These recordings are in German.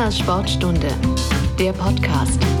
Humanas Sportstunde, der Podcast.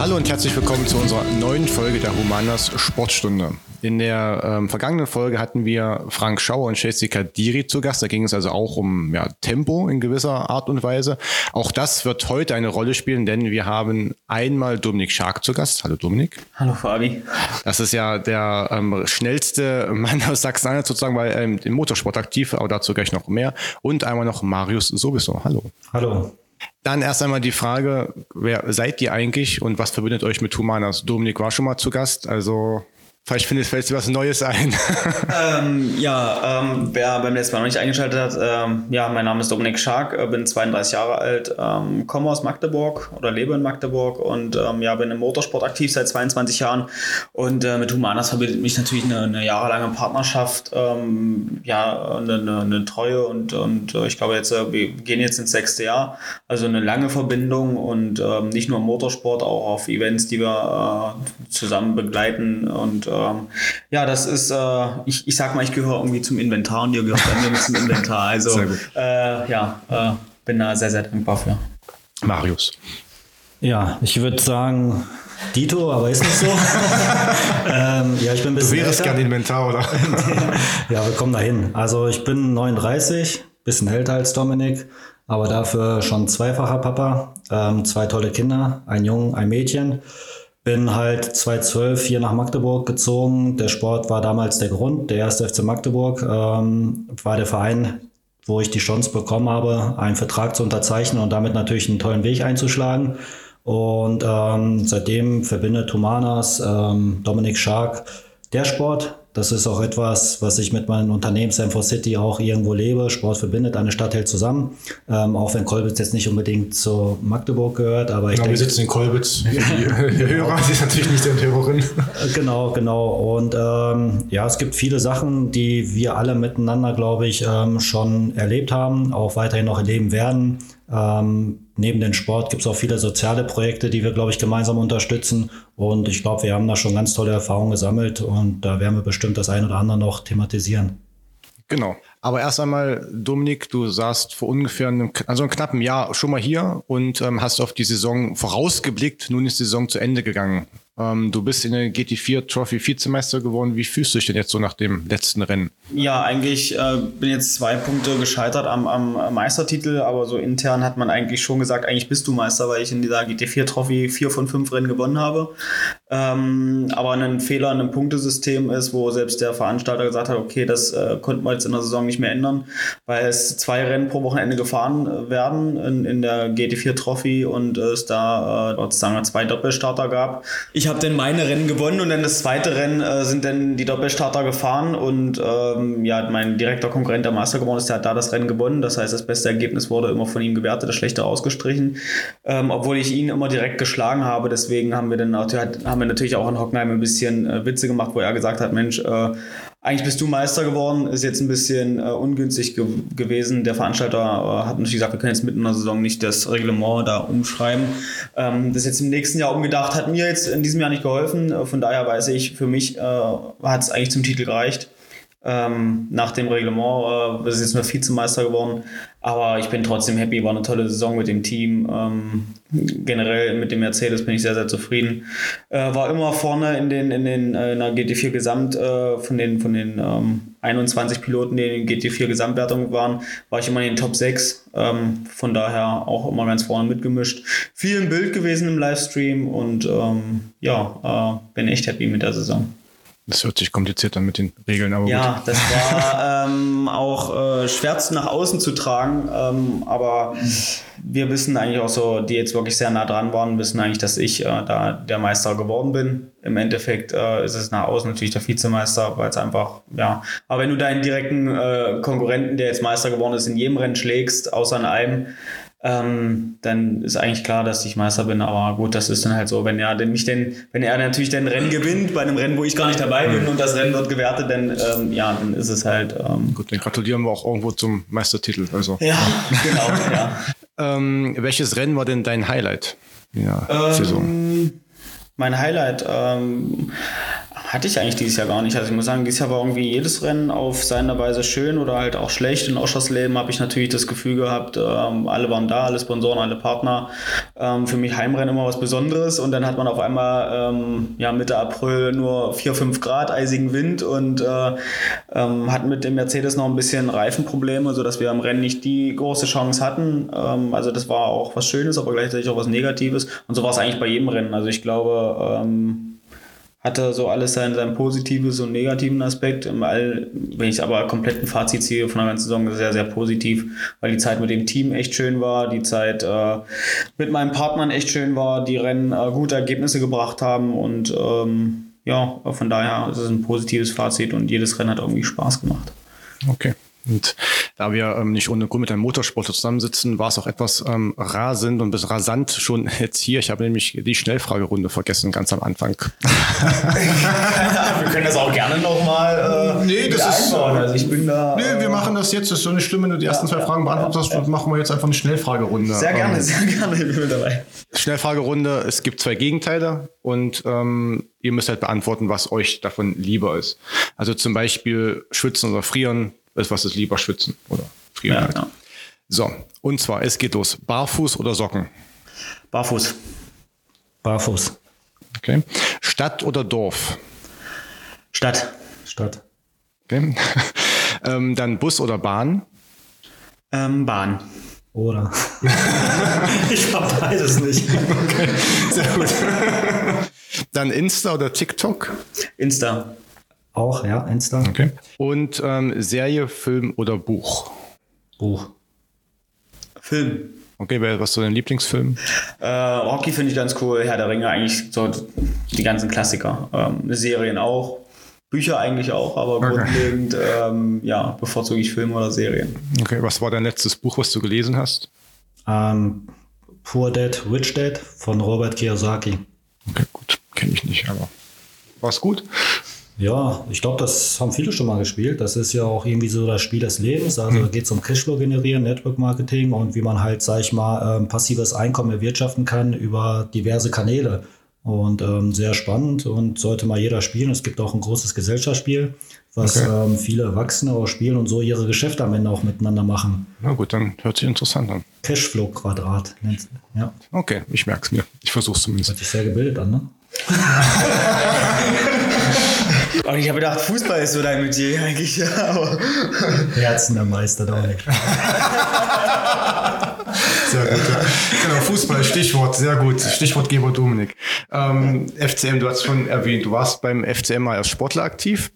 Hallo und herzlich willkommen zu unserer neuen Folge der Humanas Sportstunde. In der ähm, vergangenen Folge hatten wir Frank Schauer und Chelsea Kadiri zu Gast. Da ging es also auch um ja, Tempo in gewisser Art und Weise. Auch das wird heute eine Rolle spielen, denn wir haben einmal Dominik Schark zu Gast. Hallo Dominik. Hallo Fabi. Das ist ja der ähm, schnellste Mann aus Sachsen-Anhalt sozusagen, weil ähm, im Motorsport aktiv, aber dazu gleich noch mehr. Und einmal noch Marius sowieso. Hallo. Hallo. Dann erst einmal die Frage, wer seid ihr eigentlich und was verbindet euch mit Humanas? Dominik war schon mal zu Gast, also Vielleicht findet, fällt dir was Neues ein. ähm, ja, ähm, wer beim letzten Mal noch nicht eingeschaltet hat, ähm, ja, mein Name ist Dominik Schark, äh, bin 32 Jahre alt, ähm, komme aus Magdeburg oder lebe in Magdeburg und ähm, ja, bin im Motorsport aktiv seit 22 Jahren und äh, mit Humanas verbindet mich natürlich eine, eine jahrelange Partnerschaft, ähm, ja, eine, eine, eine, Treue und, und äh, ich glaube jetzt, äh, wir gehen jetzt ins sechste Jahr, also eine lange Verbindung und nicht nur im Motorsport, auch auf Events, die wir äh, zusammen begleiten und ähm, ja, das ist, äh, ich, ich sag mal, ich gehöre irgendwie zum Inventar und ihr gehört bei mir zum Inventar. Also äh, ja, äh, bin da sehr, sehr dankbar für. Marius. Ja, ich würde sagen, Dito, aber ist nicht so. ähm, ja, ich bin ein bisschen. Du wärst gerne Inventar, oder? ja, wir kommen dahin. Also ich bin 39, bisschen älter als Dominik, aber dafür schon zweifacher Papa, ähm, zwei tolle Kinder, ein Jungen, ein Mädchen. Bin halt 2012 hier nach Magdeburg gezogen. Der Sport war damals der Grund. Der erste FC Magdeburg ähm, war der Verein, wo ich die Chance bekommen habe, einen Vertrag zu unterzeichnen und damit natürlich einen tollen Weg einzuschlagen. Und ähm, seitdem verbindet Humanas, ähm, Dominik Schark, der Sport das ist auch etwas, was ich mit meinem Unternehmen Sanford City auch irgendwo lebe. Sport verbindet, eine Stadt hält zusammen. Ähm, auch wenn Kolbitz jetzt nicht unbedingt zu Magdeburg gehört. Aber ich genau, denke, wir sitzen in Kolbitz. Die, die Hörer, sie ist natürlich nicht der Hörerin. Genau, genau. Und ähm, ja, es gibt viele Sachen, die wir alle miteinander, glaube ich, ähm, schon erlebt haben, auch weiterhin noch erleben werden. Ähm, neben dem Sport gibt es auch viele soziale Projekte, die wir, glaube ich, gemeinsam unterstützen. Und ich glaube, wir haben da schon ganz tolle Erfahrungen gesammelt und da werden wir bestimmt das ein oder andere noch thematisieren. Genau. Aber erst einmal, Dominik, du saßt vor ungefähr einem, also einem knappen Jahr schon mal hier und ähm, hast auf die Saison vorausgeblickt. Nun ist die Saison zu Ende gegangen. Ähm, du bist in der GT4 Trophy Vizemeister geworden. Wie fühlst du dich denn jetzt so nach dem letzten Rennen? Ja, eigentlich äh, bin jetzt zwei Punkte gescheitert am, am Meistertitel, aber so intern hat man eigentlich schon gesagt, eigentlich bist du Meister, weil ich in dieser GT4 Trophy vier von fünf Rennen gewonnen habe. Ähm, aber ein Fehler in einem Punktesystem ist, wo selbst der Veranstalter gesagt hat, okay, das äh, konnten wir jetzt in der Saison nicht mehr ändern, weil es zwei Rennen pro Wochenende gefahren werden in, in der GT4 Trophy und es da äh, sozusagen zwei Doppelstarter gab. Ich habe dann meine Rennen gewonnen und dann das zweite Rennen äh, sind dann die Doppelstarter gefahren und ähm, ja, mein direkter Konkurrent, der Meister geworden ist, der hat da das Rennen gewonnen. Das heißt, das beste Ergebnis wurde immer von ihm gewertet, das schlechte ausgestrichen, ähm, obwohl ich ihn immer direkt geschlagen habe. Deswegen haben wir dann auch, haben wir natürlich auch in Hockenheim ein bisschen äh, Witze gemacht, wo er gesagt hat, Mensch, äh, eigentlich bist du Meister geworden, ist jetzt ein bisschen äh, ungünstig ge gewesen. Der Veranstalter äh, hat natürlich gesagt, wir können jetzt mitten in der Saison nicht das Reglement da umschreiben. Ähm, das jetzt im nächsten Jahr umgedacht, hat mir jetzt in diesem Jahr nicht geholfen. Äh, von daher weiß ich, für mich äh, hat es eigentlich zum Titel gereicht. Ähm, nach dem Reglement äh, ist jetzt nur Vizemeister geworden. Aber ich bin trotzdem happy, war eine tolle Saison mit dem Team. Ähm, generell mit dem Mercedes bin ich sehr, sehr zufrieden. Äh, war immer vorne in den, in den äh, in der GT4 Gesamt äh, von den, von den ähm, 21 Piloten, die in den GT4 Gesamtwertung waren, war ich immer in den Top 6. Ähm, von daher auch immer ganz vorne mitgemischt. Viel im Bild gewesen im Livestream und ähm, ja, äh, bin echt happy mit der Saison. Das hört sich kompliziert an mit den Regeln, aber ja, gut. das war ähm, auch äh, schwer nach außen zu tragen, ähm, aber wir wissen eigentlich auch so, die jetzt wirklich sehr nah dran waren, wissen eigentlich, dass ich äh, da der Meister geworden bin. Im Endeffekt äh, ist es nach außen natürlich der Vizemeister, weil es einfach, ja, aber wenn du deinen direkten äh, Konkurrenten, der jetzt Meister geworden ist, in jedem Rennen schlägst, außer in einem, ähm, dann ist eigentlich klar, dass ich Meister bin. Aber gut, das ist dann halt so, wenn er denn mich denn, wenn er natürlich den Rennen gewinnt, bei einem Rennen, wo ich gar nicht dabei bin und das Rennen wird gewertet, dann ähm, ja, dann ist es halt. Ähm, gut, dann gratulieren wir auch irgendwo zum Meistertitel. Also. Ja, genau, ja. ähm, welches Rennen war denn dein Highlight der ähm, Saison? Mein Highlight. Ähm, Hatte ich eigentlich dieses Jahr gar nicht. Also ich muss sagen, dieses Jahr war irgendwie jedes Rennen auf seine Weise schön oder halt auch schlecht. In Oschersleben habe ich natürlich das Gefühl gehabt, ähm, alle waren da, alle Sponsoren, alle Partner. Ähm, für mich Heimrennen immer was Besonderes und dann hat man auf einmal ähm, ja, Mitte April nur 4, 5 Grad, eisigen Wind und äh, ähm, hatten mit dem Mercedes noch ein bisschen Reifenprobleme, sodass wir am Rennen nicht die große Chance hatten. Ähm, also das war auch was Schönes, aber gleichzeitig auch was Negatives. Und so war es eigentlich bei jedem Rennen. Also ich glaube, ähm, hatte so alles sein, sein positives und negativen Aspekt. Im All, wenn ich aber komplett ein Fazit ziehe von der ganzen Saison, sehr, sehr positiv, weil die Zeit mit dem Team echt schön war, die Zeit äh, mit meinen Partnern echt schön war, die Rennen äh, gute Ergebnisse gebracht haben und ähm, ja, von daher ist es ein positives Fazit und jedes Rennen hat irgendwie Spaß gemacht. Okay. Und da wir ähm, nicht ohne Grund mit einem Motorsportler zusammensitzen, war es auch etwas ähm, rasend und bis rasant schon jetzt hier. Ich habe nämlich die Schnellfragerunde vergessen, ganz am Anfang. wir können das auch gerne nochmal. Äh, nee, das ist. Also ich bin da. Nee, wir äh, machen das jetzt. Das ist so nicht schlimm, wenn du die ersten ja, zwei Fragen beantwortest. Ja, ja. machen wir jetzt einfach eine Schnellfragerunde. Sehr gerne, ähm, sehr gerne. Ich bin dabei. Schnellfragerunde: Es gibt zwei Gegenteile und ähm, ihr müsst halt beantworten, was euch davon lieber ist. Also zum Beispiel schwitzen oder frieren ist, was ist lieber schwitzen oder frieren ja, halt. Ja. So, und zwar, es geht los. Barfuß oder Socken? Barfuß. Barfuß. Okay. Stadt oder Dorf? Stadt. Stadt. Okay. ähm, dann Bus oder Bahn? Ähm, Bahn. Oder. ich hab beides nicht. Okay, sehr gut. Dann Insta oder TikTok? Insta. Auch, ja, Insta. Okay. Und ähm, Serie, Film oder Buch? Buch. Film. Okay, was ist so dein Lieblingsfilm? Äh, Rocky finde ich ganz cool, Herr der Ringe eigentlich so die ganzen Klassiker. Ähm, Serien auch, Bücher eigentlich auch, aber okay. grundlegend ähm, ja, bevorzuge ich Filme oder Serien. Okay, was war dein letztes Buch, was du gelesen hast? Ähm, Poor Dad, Rich Dad von Robert Kiyosaki. Okay, gut, kenne ich nicht, aber war es gut? Ja, ich glaube, das haben viele schon mal gespielt. Das ist ja auch irgendwie so das Spiel des Lebens. Also mhm. geht es um Cashflow generieren, Network Marketing und wie man halt, sag ich mal, ähm, passives Einkommen erwirtschaften kann über diverse Kanäle. Und ähm, sehr spannend und sollte mal jeder spielen. Es gibt auch ein großes Gesellschaftsspiel, was okay. ähm, viele Erwachsene auch spielen und so ihre Geschäfte am Ende auch miteinander machen. Na gut, dann hört sich interessant an. Cashflow-Quadrat nennt ja. Okay, ich merke es mir. Ich versuche es zumindest. Hört sich sehr gebildet an, ne? Und ich habe gedacht, Fußball ist so dein Metier eigentlich. Ja, aber Herzen der Meister Dominik. Sehr gut, ja. Genau, Fußball, Stichwort, sehr gut. Stichwortgeber Dominik. Ähm, FCM, du hast schon erwähnt, du warst beim FCM mal als Sportler aktiv,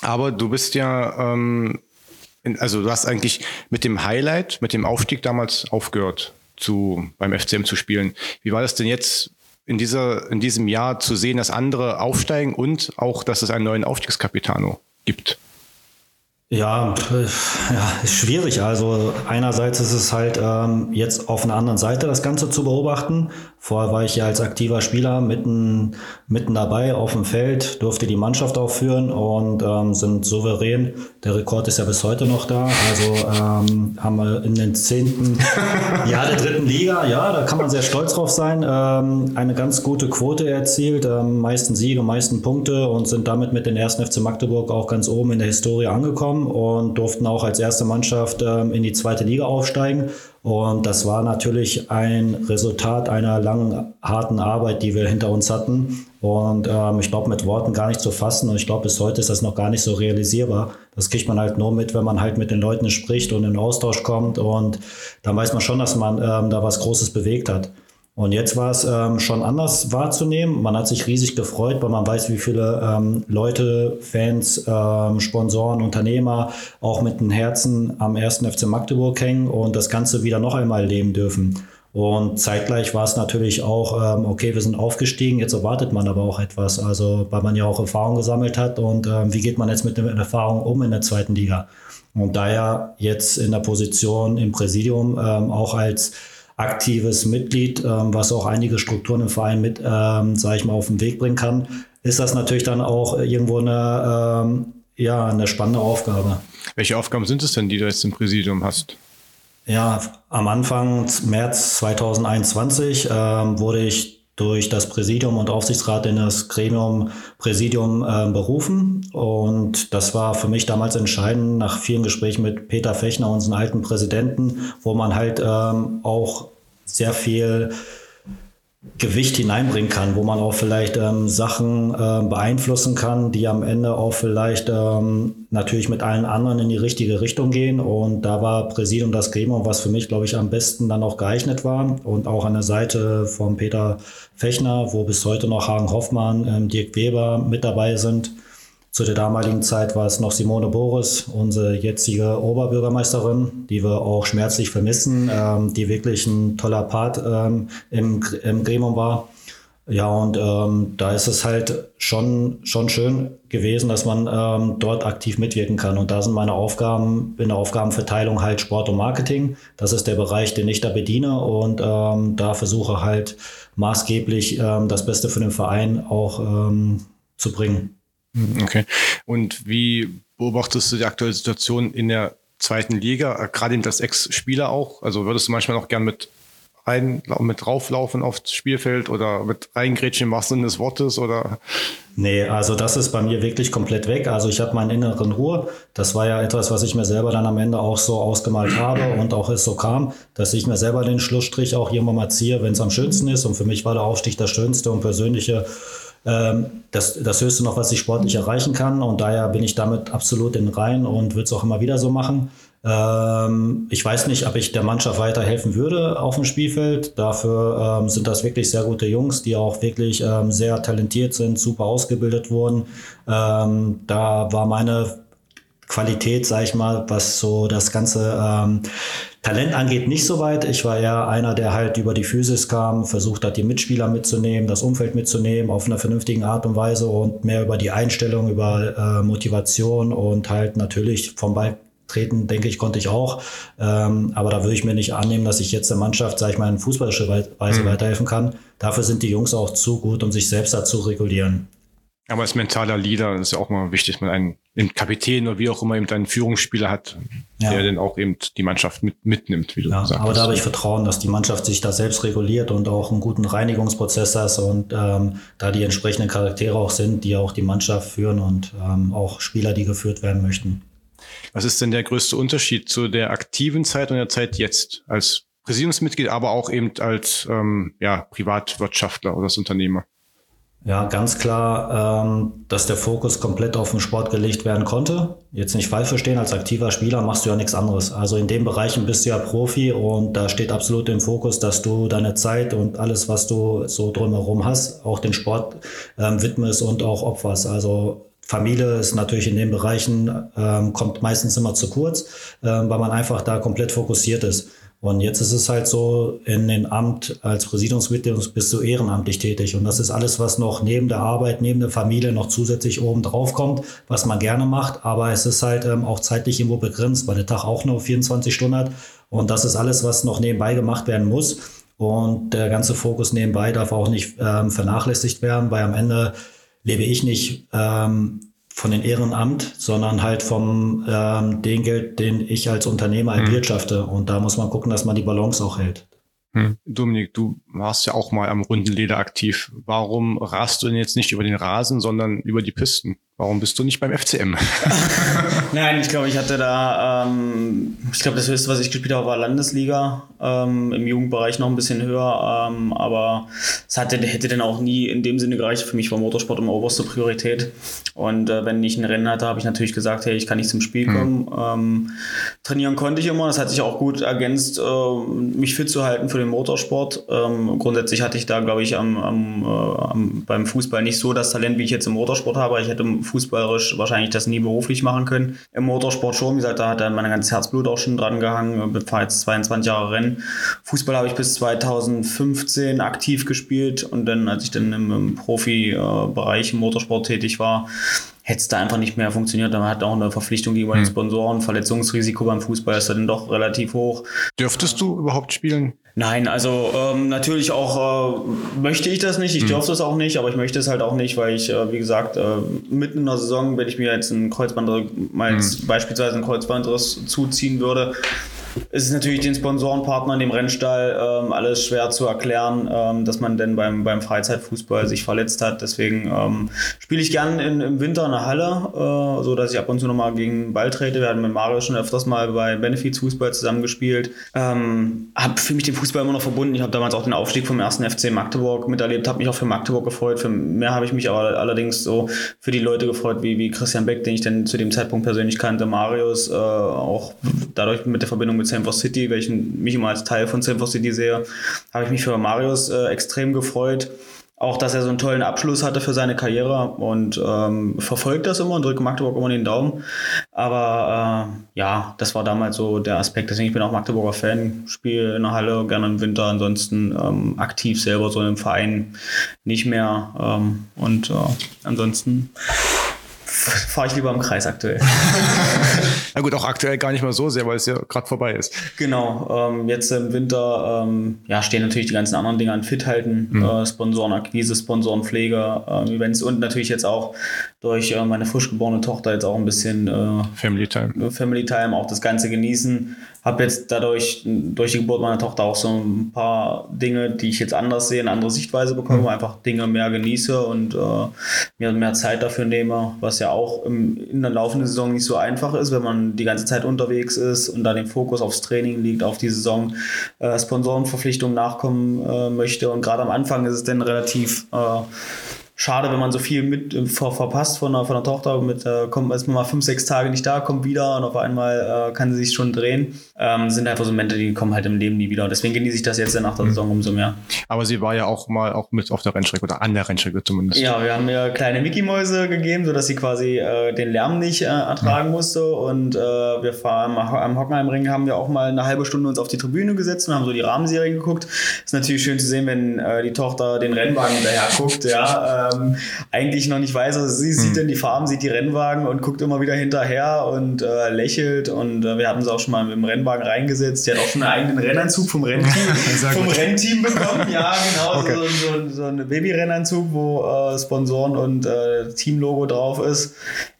aber du bist ja, ähm, in, also du hast eigentlich mit dem Highlight, mit dem Aufstieg damals aufgehört, zu, beim FCM zu spielen. Wie war das denn jetzt in, dieser, in diesem Jahr zu sehen, dass andere aufsteigen und auch, dass es einen neuen Aufstiegskapitano gibt? Ja, ja, ist schwierig. Also einerseits ist es halt ähm, jetzt auf einer anderen Seite das Ganze zu beobachten. Vorher war ich ja als aktiver Spieler mitten, mitten dabei auf dem Feld, durfte die Mannschaft auch führen und ähm, sind souverän. Der Rekord ist ja bis heute noch da. Also ähm, haben wir in den zehnten Jahr der dritten Liga, ja, da kann man sehr stolz drauf sein, ähm, eine ganz gute Quote erzielt, ähm, meisten Siege, meisten Punkte und sind damit mit den ersten FC Magdeburg auch ganz oben in der Historie angekommen und durften auch als erste Mannschaft ähm, in die zweite Liga aufsteigen. Und das war natürlich ein Resultat einer langen, harten Arbeit, die wir hinter uns hatten. Und ähm, ich glaube, mit Worten gar nicht zu fassen. Und ich glaube, bis heute ist das noch gar nicht so realisierbar. Das kriegt man halt nur mit, wenn man halt mit den Leuten spricht und in Austausch kommt. Und dann weiß man schon, dass man ähm, da was Großes bewegt hat. Und jetzt war es ähm, schon anders wahrzunehmen. Man hat sich riesig gefreut, weil man weiß, wie viele ähm, Leute, Fans, ähm, Sponsoren, Unternehmer auch mit den Herzen am 1. FC Magdeburg hängen und das Ganze wieder noch einmal leben dürfen. Und zeitgleich war es natürlich auch, ähm, okay, wir sind aufgestiegen, jetzt erwartet man aber auch etwas, also weil man ja auch Erfahrung gesammelt hat und ähm, wie geht man jetzt mit den Erfahrungen um in der zweiten Liga. Und daher jetzt in der Position im Präsidium ähm, auch als aktives Mitglied, ähm, was auch einige Strukturen im Verein mit, ähm, sage ich mal, auf den Weg bringen kann, ist das natürlich dann auch irgendwo eine, ähm, ja, eine spannende Aufgabe. Welche Aufgaben sind es denn, die du jetzt im Präsidium hast? Ja, am Anfang März 2021 ähm, wurde ich durch das Präsidium und Aufsichtsrat in das Gremium Präsidium äh, berufen. Und das war für mich damals entscheidend, nach vielen Gesprächen mit Peter Fechner, unseren alten Präsidenten, wo man halt ähm, auch sehr viel Gewicht hineinbringen kann, wo man auch vielleicht ähm, Sachen äh, beeinflussen kann, die am Ende auch vielleicht ähm, natürlich mit allen anderen in die richtige Richtung gehen. Und da war Präsidium das Gremium, was für mich, glaube ich, am besten dann auch geeignet war. Und auch an der Seite von Peter Fechner, wo bis heute noch Hagen Hoffmann, ähm, Dirk Weber mit dabei sind. Zu der damaligen Zeit war es noch Simone Boris, unsere jetzige Oberbürgermeisterin, die wir auch schmerzlich vermissen, ähm, die wirklich ein toller Part ähm, im, im Gremium war. Ja, und ähm, da ist es halt schon, schon schön gewesen, dass man ähm, dort aktiv mitwirken kann. Und da sind meine Aufgaben in der Aufgabenverteilung halt Sport und Marketing. Das ist der Bereich, den ich da bediene. Und ähm, da versuche halt maßgeblich ähm, das Beste für den Verein auch ähm, zu bringen. Mhm, okay. Und wie beobachtest du die aktuelle Situation in der zweiten Liga, äh, gerade als Ex-Spieler auch? Also würdest du manchmal noch gern mit rein, mit drauflaufen aufs Spielfeld oder mit reingrätschen im wahrsten des Wortes oder? Nee, also das ist bei mir wirklich komplett weg. Also ich habe meinen inneren Ruhe. Das war ja etwas, was ich mir selber dann am Ende auch so ausgemalt habe und auch es so kam, dass ich mir selber den Schlussstrich auch irgendwann mal ziehe, wenn es am schönsten ist. Und für mich war der Aufstieg das schönste und persönliche ähm, das, das Höchste noch, was ich sportlich erreichen kann. Und daher bin ich damit absolut in Reihen und würde es auch immer wieder so machen. Ähm, ich weiß nicht, ob ich der Mannschaft weiterhelfen würde auf dem Spielfeld. Dafür ähm, sind das wirklich sehr gute Jungs, die auch wirklich ähm, sehr talentiert sind, super ausgebildet wurden. Ähm, da war meine Qualität, sag ich mal, was so das ganze ähm, Talent angeht, nicht so weit. Ich war eher einer, der halt über die Physis kam, versucht hat, die Mitspieler mitzunehmen, das Umfeld mitzunehmen auf einer vernünftigen Art und Weise und mehr über die Einstellung, über äh, Motivation und halt natürlich vom Ball treten, denke ich, konnte ich auch. Ähm, aber da würde ich mir nicht annehmen, dass ich jetzt der Mannschaft, sage ich mal, in fußballischer Weise mhm. weiterhelfen kann. Dafür sind die Jungs auch zu gut, um sich selbst dazu regulieren. Aber als mentaler Leader ist ja auch mal wichtig, dass man einen, einen Kapitän oder wie auch immer eben einen Führungsspieler hat, ja. der dann auch eben die Mannschaft mit, mitnimmt, wie du ja, gesagt aber hast. Aber da habe ich Vertrauen, dass die Mannschaft sich da selbst reguliert und auch einen guten Reinigungsprozess hat und ähm, da die entsprechenden Charaktere auch sind, die auch die Mannschaft führen und ähm, auch Spieler, die geführt werden möchten. Was ist denn der größte Unterschied zu der aktiven Zeit und der Zeit jetzt als Präsidiumsmitglied, aber auch eben als ähm, ja, Privatwirtschaftler oder als Unternehmer? Ja, ganz klar, ähm, dass der Fokus komplett auf den Sport gelegt werden konnte. Jetzt nicht falsch verstehen, als aktiver Spieler machst du ja nichts anderes. Also in den Bereichen bist du ja Profi und da steht absolut im Fokus, dass du deine Zeit und alles, was du so drumherum hast, auch den Sport ähm, widmest und auch opferst. Also Familie ist natürlich in den Bereichen, ähm, kommt meistens immer zu kurz, ähm, weil man einfach da komplett fokussiert ist. Und jetzt ist es halt so, in dem Amt als Präsidiumsmitglied bist du ehrenamtlich tätig. Und das ist alles, was noch neben der Arbeit, neben der Familie noch zusätzlich oben drauf kommt, was man gerne macht. Aber es ist halt ähm, auch zeitlich irgendwo begrenzt, weil der Tag auch nur 24 Stunden hat. Und das ist alles, was noch nebenbei gemacht werden muss. Und der ganze Fokus nebenbei darf auch nicht ähm, vernachlässigt werden, weil am Ende lebe ich nicht ähm, von den Ehrenamt, sondern halt vom ähm, dem Geld, den ich als Unternehmer mhm. erwirtschafte. Und da muss man gucken, dass man die Balance auch hält. Hm. Dominik, du warst ja auch mal am Rundenleder aktiv. Warum rast du denn jetzt nicht über den Rasen, sondern über die Pisten? Warum bist du nicht beim FCM? Nein, ich glaube, ich hatte da, ähm, ich glaube, das höchste, was ich gespielt habe, war Landesliga. Ähm, Im Jugendbereich noch ein bisschen höher, ähm, aber es hatte, hätte dann auch nie in dem Sinne gereicht. Für mich war Motorsport immer oberste Priorität. Und äh, wenn ich ein Rennen hatte, habe ich natürlich gesagt, hey, ich kann nicht zum Spiel kommen. Mhm. trainieren konnte ich immer. Das hat sich auch gut ergänzt, äh, mich fit zu halten für den Motorsport. Ähm, grundsätzlich hatte ich da, glaube ich, am, am, äh, am, beim Fußball nicht so das Talent, wie ich jetzt im Motorsport habe. Ich hätte fußballerisch wahrscheinlich das nie beruflich machen können. Im Motorsport schon, wie gesagt, da hat dann mein ganzes Herzblut auch schon dran gehangen. Ich fahre jetzt 22 Jahre Rennen. Fußball habe ich bis 2015 aktiv gespielt und dann, als ich dann im, im Profibereich im Motorsport tätig war, hätte es da einfach nicht mehr funktioniert. Man hat auch eine Verpflichtung gegenüber den hm. Sponsoren. Verletzungsrisiko beim Fußball ist dann doch relativ hoch. Dürftest du überhaupt spielen? Nein, also ähm, natürlich auch äh, möchte ich das nicht. Ich mhm. dürfte es auch nicht, aber ich möchte es halt auch nicht, weil ich, äh, wie gesagt, äh, mitten in der Saison, wenn ich mir jetzt ein Kreuzband, mal mhm. beispielsweise ein Kreuzbandriss zuziehen würde, es ist natürlich den Sponsorenpartnern, dem Rennstall, ähm, alles schwer zu erklären, ähm, dass man denn beim, beim Freizeitfußball sich verletzt hat. Deswegen ähm, spiele ich gern in, im Winter in der Halle, äh, so dass ich ab und zu nochmal gegen den Ball trete. Wir hatten mit Mario schon öfters mal bei Benefits Fußball zusammengespielt. Ähm, habe für mich den Fußball immer noch verbunden. Ich habe damals auch den Aufstieg vom ersten FC Magdeburg miterlebt, habe mich auch für Magdeburg gefreut. Für mehr habe ich mich aber allerdings so für die Leute gefreut, wie, wie Christian Beck, den ich dann zu dem Zeitpunkt persönlich kannte, Marius, äh, auch dadurch mit der Verbindung mit Sanford City, welchen mich immer als Teil von Sanford City sehe, habe ich mich für Marius äh, extrem gefreut. Auch, dass er so einen tollen Abschluss hatte für seine Karriere und ähm, verfolgt das immer und drückt Magdeburg immer den Daumen. Aber äh, ja, das war damals so der Aspekt. Deswegen ich bin auch Magdeburger Fan, spiele in der Halle gerne im Winter, ansonsten ähm, aktiv selber so im Verein nicht mehr. Ähm, und äh, ansonsten fahre ich lieber im Kreis aktuell. Na gut, auch aktuell gar nicht mal so sehr, weil es ja gerade vorbei ist. Genau, ähm, jetzt im Winter ähm, ja, stehen natürlich die ganzen anderen Dinge an Fit halten, mhm. äh, Sponsorenakquise, Sponsorenpflege, äh, Events und natürlich jetzt auch durch äh, meine frisch geborene Tochter jetzt auch ein bisschen äh, Family Time. Family Time, auch das Ganze genießen habe jetzt dadurch, durch die Geburt meiner Tochter auch so ein paar Dinge, die ich jetzt anders sehe, eine andere Sichtweise bekomme, mhm. einfach Dinge mehr genieße und äh, mir mehr Zeit dafür nehme, was ja auch im, in der laufenden Saison nicht so einfach ist, wenn man die ganze Zeit unterwegs ist und da den Fokus aufs Training liegt, auf die Saison, äh, Sponsorenverpflichtungen nachkommen äh, möchte. Und gerade am Anfang ist es dann relativ äh, schade, wenn man so viel mit äh, ver, verpasst von der, von der Tochter. Mit, äh, kommt erstmal mal fünf, sechs Tage nicht da, kommt wieder und auf einmal äh, kann sie sich schon drehen. Ähm, sind einfach so Momente, die kommen halt im Leben nie wieder. Und deswegen genieße ich das jetzt nach der mhm. Saison umso mehr. Aber sie war ja auch mal auch mit auf der Rennstrecke oder an der Rennstrecke zumindest. Ja, wir haben ihr kleine Mickey-Mäuse gegeben, sodass sie quasi äh, den Lärm nicht äh, ertragen mhm. musste. Und äh, wir fahren am, Hockenheimring haben wir auch mal eine halbe Stunde uns auf die Tribüne gesetzt und haben so die Rahmenserie geguckt. Ist natürlich schön zu sehen, wenn die Tochter den Rennwagen hinterher guckt, ja ähm, eigentlich noch nicht weiß. Also sie sieht hm. dann die Farben, sieht die Rennwagen und guckt immer wieder hinterher und äh, lächelt. Und äh, wir hatten sie auch schon mal mit dem Rennwagen reingesetzt. Die hat auch schon einen eigenen Rennanzug vom Rennteam, vom Rennteam bekommen. Ja, genau. Okay. So, so, so ein Babyrennanzug, wo äh, Sponsoren und äh, Teamlogo drauf ist.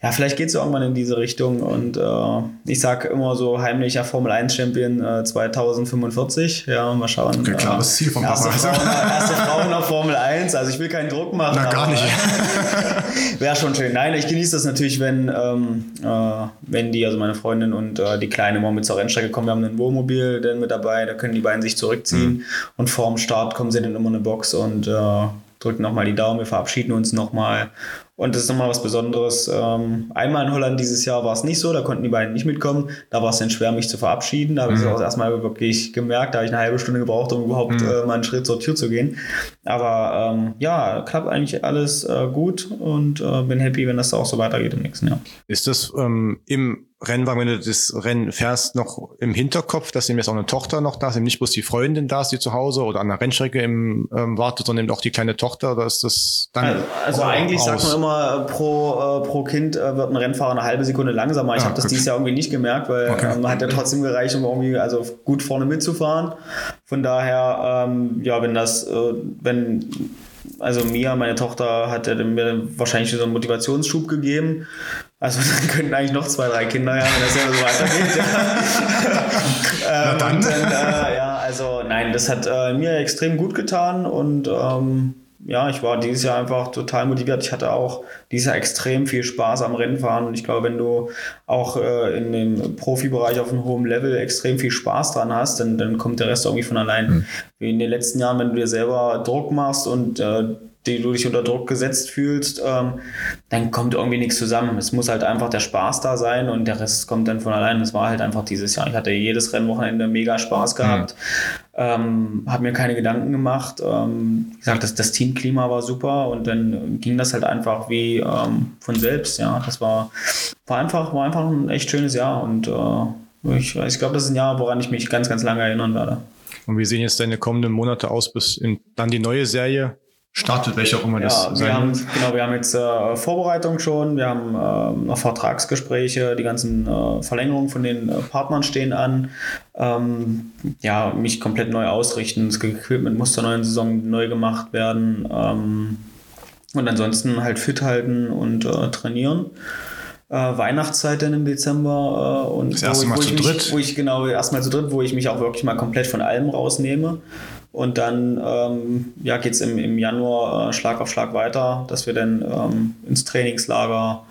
Ja, vielleicht geht es irgendwann in diese Richtung. Und äh, ich sage immer so heimlicher Formel 1 Champion 2045. Ja, mal schauen. Okay, klares äh, Ziel vom erste Papa. Frau, erste Frau der Formel 1. Also ich will keinen Druck machen. Na, gar nicht. Wäre schon schön. Nein, ich genieße das natürlich, wenn, ähm, äh, wenn die, also meine Freundin und äh, die Kleine mal mit zur Rennstrecke kommen. Wir haben ein Wohnmobil dann mit dabei, da können die beiden sich zurückziehen mhm. und vorm Start kommen sie dann immer in eine Box und äh, drücken nochmal die Daumen, wir verabschieden uns nochmal und das ist nochmal was Besonderes. Ähm, einmal in Holland dieses Jahr war es nicht so, da konnten die beiden nicht mitkommen. Da war es dann schwer, mich zu verabschieden. Da habe ich es mhm. auch erstmal wirklich gemerkt. Da habe ich eine halbe Stunde gebraucht, um überhaupt mhm. äh, mal einen Schritt zur Tür zu gehen. Aber ähm, ja, klappt eigentlich alles äh, gut und äh, bin happy, wenn das auch so weitergeht im nächsten Jahr. Ist das ähm, im Rennwagen, wenn du das Rennen fährst, noch im Hinterkopf, dass eben jetzt auch eine Tochter noch da ist, eben nicht bloß die Freundin da ist, die zu Hause oder an der Rennstrecke im, ähm, wartet, sondern eben auch die kleine Tochter, oder ist das dann? Also, also eigentlich aus? sagt man immer, pro, äh, pro Kind äh, wird ein Rennfahrer eine halbe Sekunde langsamer. Ich ja, habe das dieses Jahr irgendwie nicht gemerkt, weil okay. ähm, hat ja trotzdem gereicht, um irgendwie also gut vorne mitzufahren. Von daher, ähm, ja, wenn das, äh, wenn also Mia, meine Tochter, hat mir wahrscheinlich so einen Motivationsschub gegeben. Also dann könnten eigentlich noch zwei, drei Kinder ja, wenn das ja so weitergeht. Ja. ähm, dann. dann äh, ja, also nein, das hat äh, mir extrem gut getan und ähm, ja, ich war dieses Jahr einfach total motiviert. Ich hatte auch dieses Jahr extrem viel Spaß am Rennfahren und ich glaube, wenn du auch äh, in dem Profibereich auf einem hohen Level extrem viel Spaß dran hast, dann, dann kommt der Rest irgendwie von allein. Mhm. Wie in den letzten Jahren, wenn du dir selber Druck machst und äh, die du dich unter Druck gesetzt fühlst, ähm, dann kommt irgendwie nichts zusammen. Es muss halt einfach der Spaß da sein und der Rest kommt dann von allein. Das war halt einfach dieses Jahr. Ich hatte jedes Rennwochenende mega Spaß mhm. gehabt, mhm. ähm, habe mir keine Gedanken gemacht. Ähm, wie gesagt, das, das Teamklima war super und dann ging das halt einfach wie ähm, von selbst. Ja, das war, war einfach, war einfach ein echt schönes Jahr und äh, ich, ich glaube, das ist ein Jahr, woran ich mich ganz, ganz lange erinnern werde. Und wie sehen jetzt deine kommenden Monate aus, bis in, dann die neue Serie startet, welche auch immer das ja, sein wir haben, Genau, wir haben jetzt äh, Vorbereitung schon, wir haben äh, noch Vertragsgespräche, die ganzen äh, Verlängerungen von den äh, Partnern stehen an. Ähm, ja, mich komplett neu ausrichten. Das Equipment muss zur neuen Saison neu gemacht werden. Ähm, und ansonsten halt fit halten und äh, trainieren. äh, Weihnachtszeit dann im Dezember und das erste wo, Mal wo, zu ich mich, dritt. wo ich genau erstmal zu dritt, wo ich mich auch wirklich mal komplett von allem rausnehme. Und dann ähm, ja, geht es im, im Januar äh, Schlag auf Schlag weiter, dass wir dann ähm, ins Trainingslager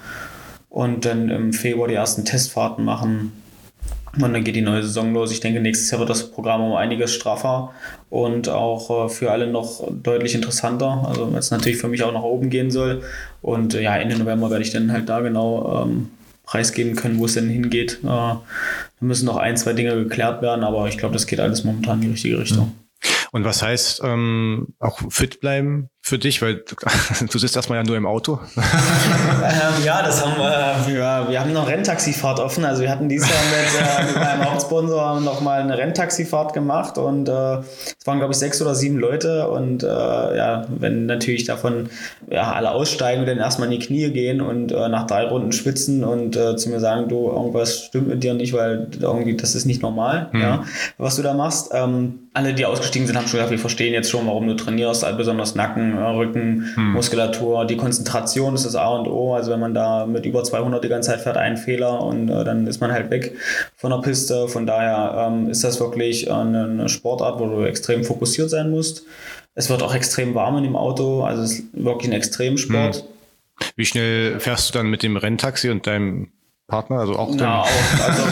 und dann im Februar die ersten Testfahrten machen. Und dann geht die neue Saison los. Ich denke, nächstes Jahr wird das Programm um einiges straffer und auch äh, für alle noch deutlich interessanter. Also, weil es natürlich für mich auch nach oben gehen soll. Und äh, ja, Ende November werde ich dann halt da genau ähm, preisgeben können, wo es denn hingeht. Äh, da müssen noch ein, zwei Dinge geklärt werden, aber ich glaube, das geht alles momentan in die richtige Richtung. Und was heißt ähm, auch fit bleiben für dich? Weil du, sitzt erstmal ja nur im Auto. ähm, ja, das haben wir. Wir, wir haben noch Renntaxifahrt offen. Also wir hatten dieses Jahr mit, äh, mit meinem Hauptsponsor noch mal eine Renntaxifahrt gemacht und äh, es waren glaube ich sechs oder sieben Leute und äh, ja, wenn natürlich davon ja, alle aussteigen und dann erstmal in die Knie gehen und äh, nach drei Runden schwitzen und äh, zu mir sagen, du irgendwas stimmt mit dir nicht, weil irgendwie das ist nicht normal, Mhm. ja, was du da machst. Ähm, alle, die ausgestiegen sind, haben schon gesagt, wir verstehen jetzt schon, warum du trainierst, besonders Nacken, Rücken, Muskulatur, die Konzentration ist das A und O. Also wenn man da mit über 200 die ganze Zeit fährt, ein Fehler und äh, dann ist man halt weg von der Piste. Von daher ähm, ist das wirklich äh, eine, Sportart, wo du extrem fokussiert sein musst. Es wird auch extrem warm in dem Auto, also es ist wirklich ein Extremsport. Wie schnell fährst du dann mit dem Renntaxi und deinem Partner? Also auch? Ja, auch. Also,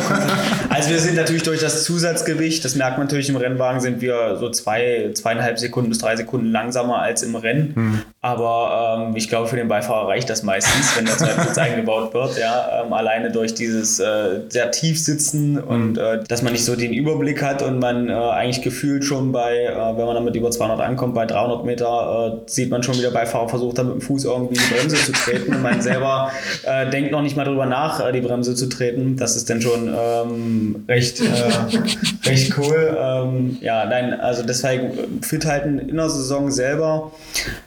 also wir sind natürlich durch das Zusatzgewicht, das merkt man natürlich im Rennwagen, sind wir so zwei, zweieinhalb Sekunden bis drei Sekunden langsamer als im Rennen. Aber ähm, ich glaube, für den Beifahrer reicht das meistens, wenn der Zweitplatz eingebaut wird. Ja, ähm, alleine durch dieses äh, sehr tief sitzen und äh, dass man nicht so den Überblick hat und man äh, eigentlich gefühlt schon bei, äh, wenn man dann mit über 200 ankommt, bei 300 Meter äh, sieht man schon, wie der Beifahrer versucht hat, mit dem Fuß irgendwie die Bremse zu treten und man selber äh, denkt noch nicht mal drüber nach, die Bremse zu treten. Das ist dann schon ähm, recht, äh, recht cool. Ähm, ja, nein, also deswegen fit halten in der Saison selber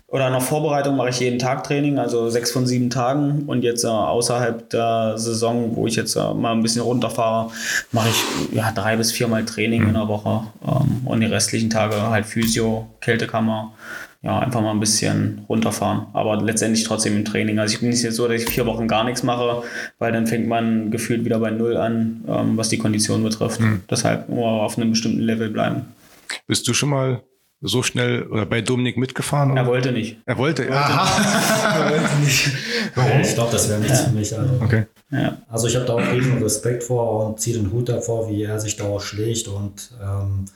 oder in der Vorbereitung mache ich jeden Tag Training, also sechs von sieben Tagen. Und jetzt äh, außerhalb der Saison, wo ich jetzt äh, mal ein bisschen runterfahre, mache ich ja, drei bis viermal Training in der Woche. Ähm, und die restlichen Tage halt Physio, Kältekammer. Ja, einfach mal ein bisschen runterfahren. Aber letztendlich trotzdem im Training. Also ich bin nicht jetzt so, dass ich vier Wochen gar nichts mache, weil dann fängt man gefühlt wieder bei Null an, ähm, was die Kondition betrifft. Deshalb nur auf einem bestimmten Level bleiben. Bist du schon mal so schnell oder bei Dominik mitgefahren? Oder? Er wollte nicht. Er wollte. Aha. Er wollte nicht. Ich glaube, das wäre nichts für mich. Also. Okay. Ja. Also ich habe da auch riesen Respekt vor und ziehe den Hut davor, wie er sich da auch schlägt. Und ähm,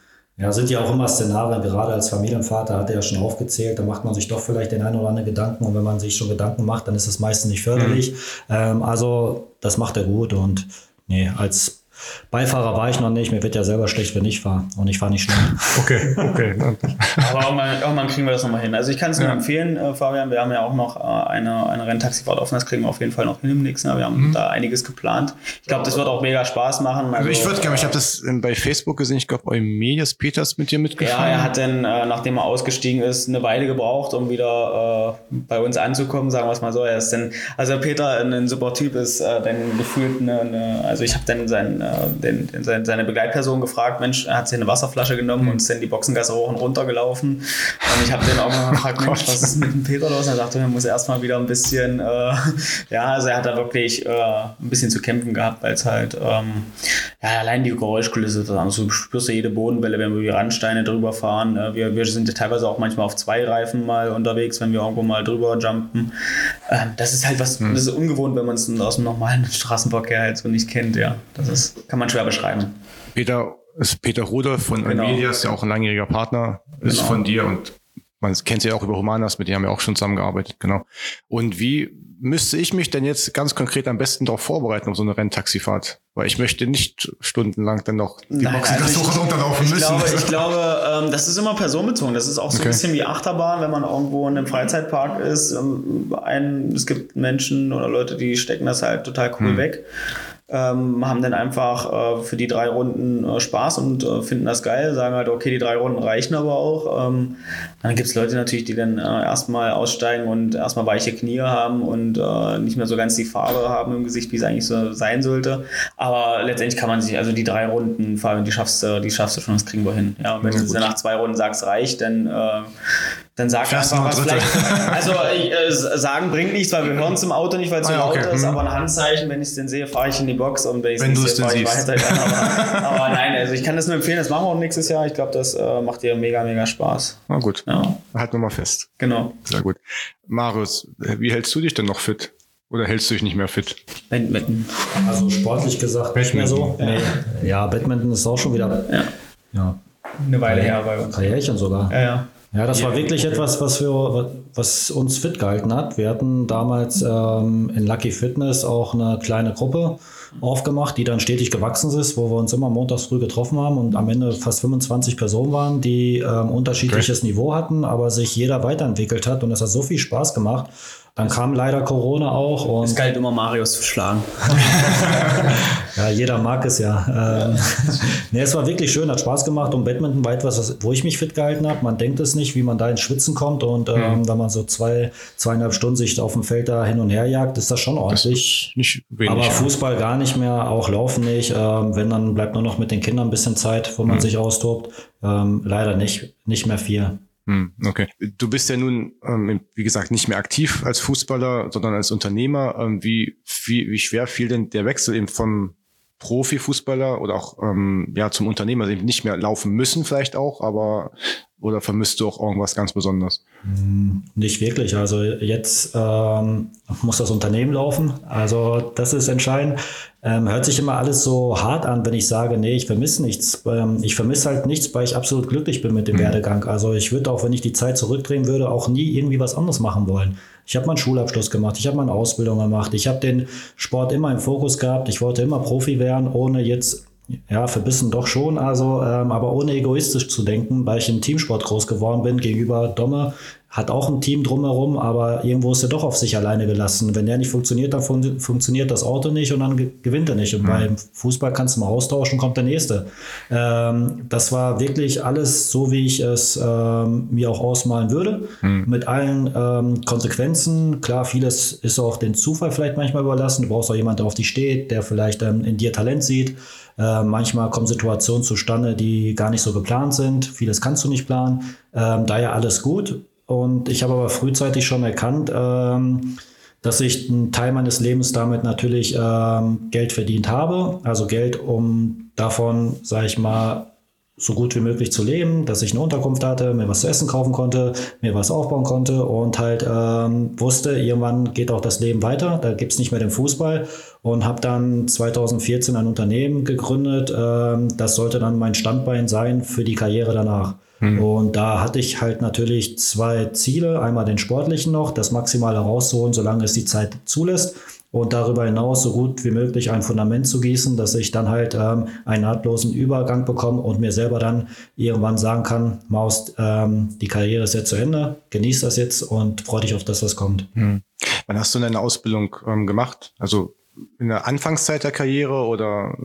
ja, sind ja auch immer Szenarien, gerade als Familienvater hat er ja schon aufgezählt, da macht man sich doch vielleicht den einen oder anderen Gedanken. Und wenn man sich schon Gedanken macht, dann ist es meistens nicht förderlich. Ähm, also das macht er gut und nee, als Beifahrer war ich noch nicht. Mir wird ja selber schlecht, wenn ich fahre. Und ich fahre nicht schnell. Okay, okay. Aber irgendwann, irgendwann kriegen wir das nochmal hin. Also ich kann es nur empfehlen, äh, Fabian. Wir haben ja auch noch äh, eine, eine Renntaxifahrt offen. Das kriegen wir auf jeden Fall noch hin im nächsten Jahr. Wir haben da einiges geplant. Ich glaube, das wird auch mega Spaß machen. Also ich würde gerne, ich habe das bei Facebook gesehen, ich glaube, Eumedias Peters mit dir Ja, mitgefahren. er hat dann, äh, nachdem er ausgestiegen ist, eine Weile gebraucht, um wieder äh, bei uns anzukommen, sagen wir es mal so. Er ist dann, also Peter ein, ein super Typ ist, äh, dann gefühlt eine, eine also ich habe dann sein, äh, den, den, seine, Begleitperson gefragt, Mensch, hat sich eine Wasserflasche genommen und ist dann die Boxengasse hoch und runter gelaufen. Und ich habe den auch mal gefragt, Mensch, was ist mit dem Peter los? Und er sagte, er muss erstmal wieder ein bisschen, äh, ja, also er hat da wirklich äh, ein bisschen zu kämpfen gehabt, weil es halt, ähm, ja, allein die Geräuschkulisse, also du spürst ja jede Bodenwelle, wenn wir die Randsteine drüber fahren. Äh, Wir, wir sind ja teilweise auch manchmal auf zwei Reifen mal unterwegs, wenn wir irgendwo mal drüber jumpen. Ähm, Das ist halt was, das ist ungewohnt, wenn man es aus dem normalen Straßenverkehr halt so nicht kennt, ja. Das ist, kann man schwer beschreiben. Peter ist Peter Rudolf von Genau. Eumedias, der auch ein langjähriger Partner ist Genau. von dir und man kennt sie ja auch über Humanas, mit denen haben wir auch schon zusammengearbeitet, genau. Und wie müsste ich mich denn jetzt ganz konkret am besten darauf vorbereiten, auf so eine Renntaxifahrt? Weil ich möchte nicht stundenlang dann noch die Nein, Boxen also ich- runterlaufen Ich müssen. glaube, ich glaube ähm, das ist immer personenbezogen. Das ist auch so Okay. ein bisschen wie Achterbahn, wenn man irgendwo in einem Freizeitpark ist. Ähm, ein, es gibt Menschen oder Leute, die stecken das halt total cool weg. Ähm, haben dann einfach äh, für die drei Runden äh, Spaß und äh, finden das geil, sagen halt, okay, die drei Runden reichen aber auch. Ähm, dann gibt es Leute natürlich, die dann äh, erstmal aussteigen und erstmal weiche Knie haben und äh, nicht mehr so ganz die Farbe haben im Gesicht, wie es eigentlich so sein sollte. Aber letztendlich kann man sich, also die drei Runden, Fabian, die schaffst du, die schaffst du schon, das kriegen wir hin. Ja, und wenn Ja, du nach zwei Runden sagst, reicht, dann äh, Dann sag Fährst einfach nur was Dritte. vielleicht. Also ich, äh, sagen bringt nichts, weil wir hören es im Auto nicht, weil es Ah, ja, laut okay. ist, Mhm. aber ein Handzeichen, wenn ich es denn sehe, fahre ich in die Box und wenn ich es Wenn nicht du es sehe, denn fahre ich siehst. weiter. Ja, aber, aber nein, also ich kann das nur empfehlen, das machen wir auch nächstes Jahr. Ich glaube, das äh, macht dir mega, mega Spaß. Na gut, Ja, halten wir mal fest. genau. Sehr gut. Marius, wie hältst du dich denn noch fit? Oder hältst du dich nicht mehr fit? Badminton. Also sportlich gesagt nicht mehr so. Nee. Ja, Badminton ist auch schon wieder Ja, ja, eine Weile her bei uns. Karrierchen sogar. Ja, ja. Ja, das war wirklich etwas, was, wir, was uns fit gehalten hat. Wir hatten damals ähm, in Lucky Fitness auch eine kleine Gruppe aufgemacht, die dann stetig gewachsen ist, wo wir uns immer montags früh getroffen haben und am Ende fast 25 Personen waren, die ähm, unterschiedliches Niveau hatten, aber sich jeder weiterentwickelt hat und es hat so viel Spaß gemacht. Dann kam leider Corona auch und Es galt immer Marius zu schlagen. Ja, jeder mag es ja. Ähm, nee, es war wirklich schön, hat Spaß gemacht und Badminton war etwas, was- wo ich mich fit gehalten habe. Man denkt es nicht, wie man da ins Schwitzen kommt und ähm, wenn man so zwei, zweieinhalb Stunden sich auf dem Feld da hin und her jagt, ist das schon ordentlich. Nicht wenig. Aber ja. Fußball gar nicht mehr, auch Laufen nicht. Ähm, wenn, dann bleibt nur noch mit den Kindern ein bisschen Zeit, wo man sich austobt. Ähm, leider nicht, nicht mehr viel. Hm, Okay. Du bist ja nun, ähm, wie gesagt, nicht mehr aktiv als Fußballer, sondern als Unternehmer. Ähm, wie, wie, wie schwer fiel denn der Wechsel eben vom Profifußballer oder auch ähm, ja zum Unternehmer, also nicht mehr laufen müssen vielleicht auch, aber oder vermisst du auch irgendwas ganz Besonderes? Nicht wirklich. Also jetzt ähm, muss das Unternehmen laufen. Also das ist entscheidend. Ähm, hört sich immer alles so hart an, wenn ich sage, nee, ich vermisse nichts. Ähm, ich vermisse halt nichts, weil ich absolut glücklich bin mit dem Werdegang. Also ich würde auch, wenn ich die Zeit zurückdrehen würde, auch nie irgendwie was anderes machen wollen. Ich habe meinen Schulabschluss gemacht, ich habe meine Ausbildung gemacht, ich habe den Sport immer im Fokus gehabt, ich wollte immer Profi werden, ohne jetzt ja, verbissen doch schon, also, ähm, aber ohne egoistisch zu denken, weil ich im Teamsport groß geworden bin, gegenüber Domme, hat auch ein Team drumherum, aber irgendwo ist er doch auf sich alleine gelassen. Wenn der nicht funktioniert, dann fun funktioniert das Auto nicht und dann ge gewinnt er nicht. Und beim Fußball kannst du mal austauschen, kommt der Nächste. Ähm, das war wirklich alles so, wie ich es ähm, mir auch ausmalen würde, mit allen ähm, Konsequenzen. Klar, vieles ist auch den Zufall vielleicht manchmal überlassen. Du brauchst auch jemanden, der auf dich steht, der vielleicht ähm, in dir Talent sieht. Äh, manchmal kommen Situationen zustande, die gar nicht so geplant sind. Vieles kannst du nicht planen. Ähm, daher alles gut. Und ich habe aber frühzeitig schon erkannt, ähm, dass ich einen Teil meines Lebens damit natürlich ähm, Geld verdient habe. Also Geld, um davon, sage ich mal, so gut wie möglich zu leben, dass ich eine Unterkunft hatte, mir was zu essen kaufen konnte, mir was aufbauen konnte und halt ähm, wusste, irgendwann geht auch das Leben weiter, da gibt es nicht mehr den Fußball und habe dann 2014 ein Unternehmen gegründet, ähm, das sollte dann mein Standbein sein für die Karriere danach. Und da hatte ich halt natürlich zwei Ziele. Einmal den sportlichen noch, das Maximale rauszuholen, solange es die Zeit zulässt. Und darüber hinaus so gut wie möglich ein Fundament zu gießen, dass ich dann halt ähm, einen nahtlosen Übergang bekomme und mir selber dann irgendwann sagen kann, Maus, ähm, die Karriere ist jetzt zu Ende, genieß das jetzt und freu dich auf das, was kommt. Wann hast du deine Ausbildung ähm, gemacht? Also in der Anfangszeit der Karriere oder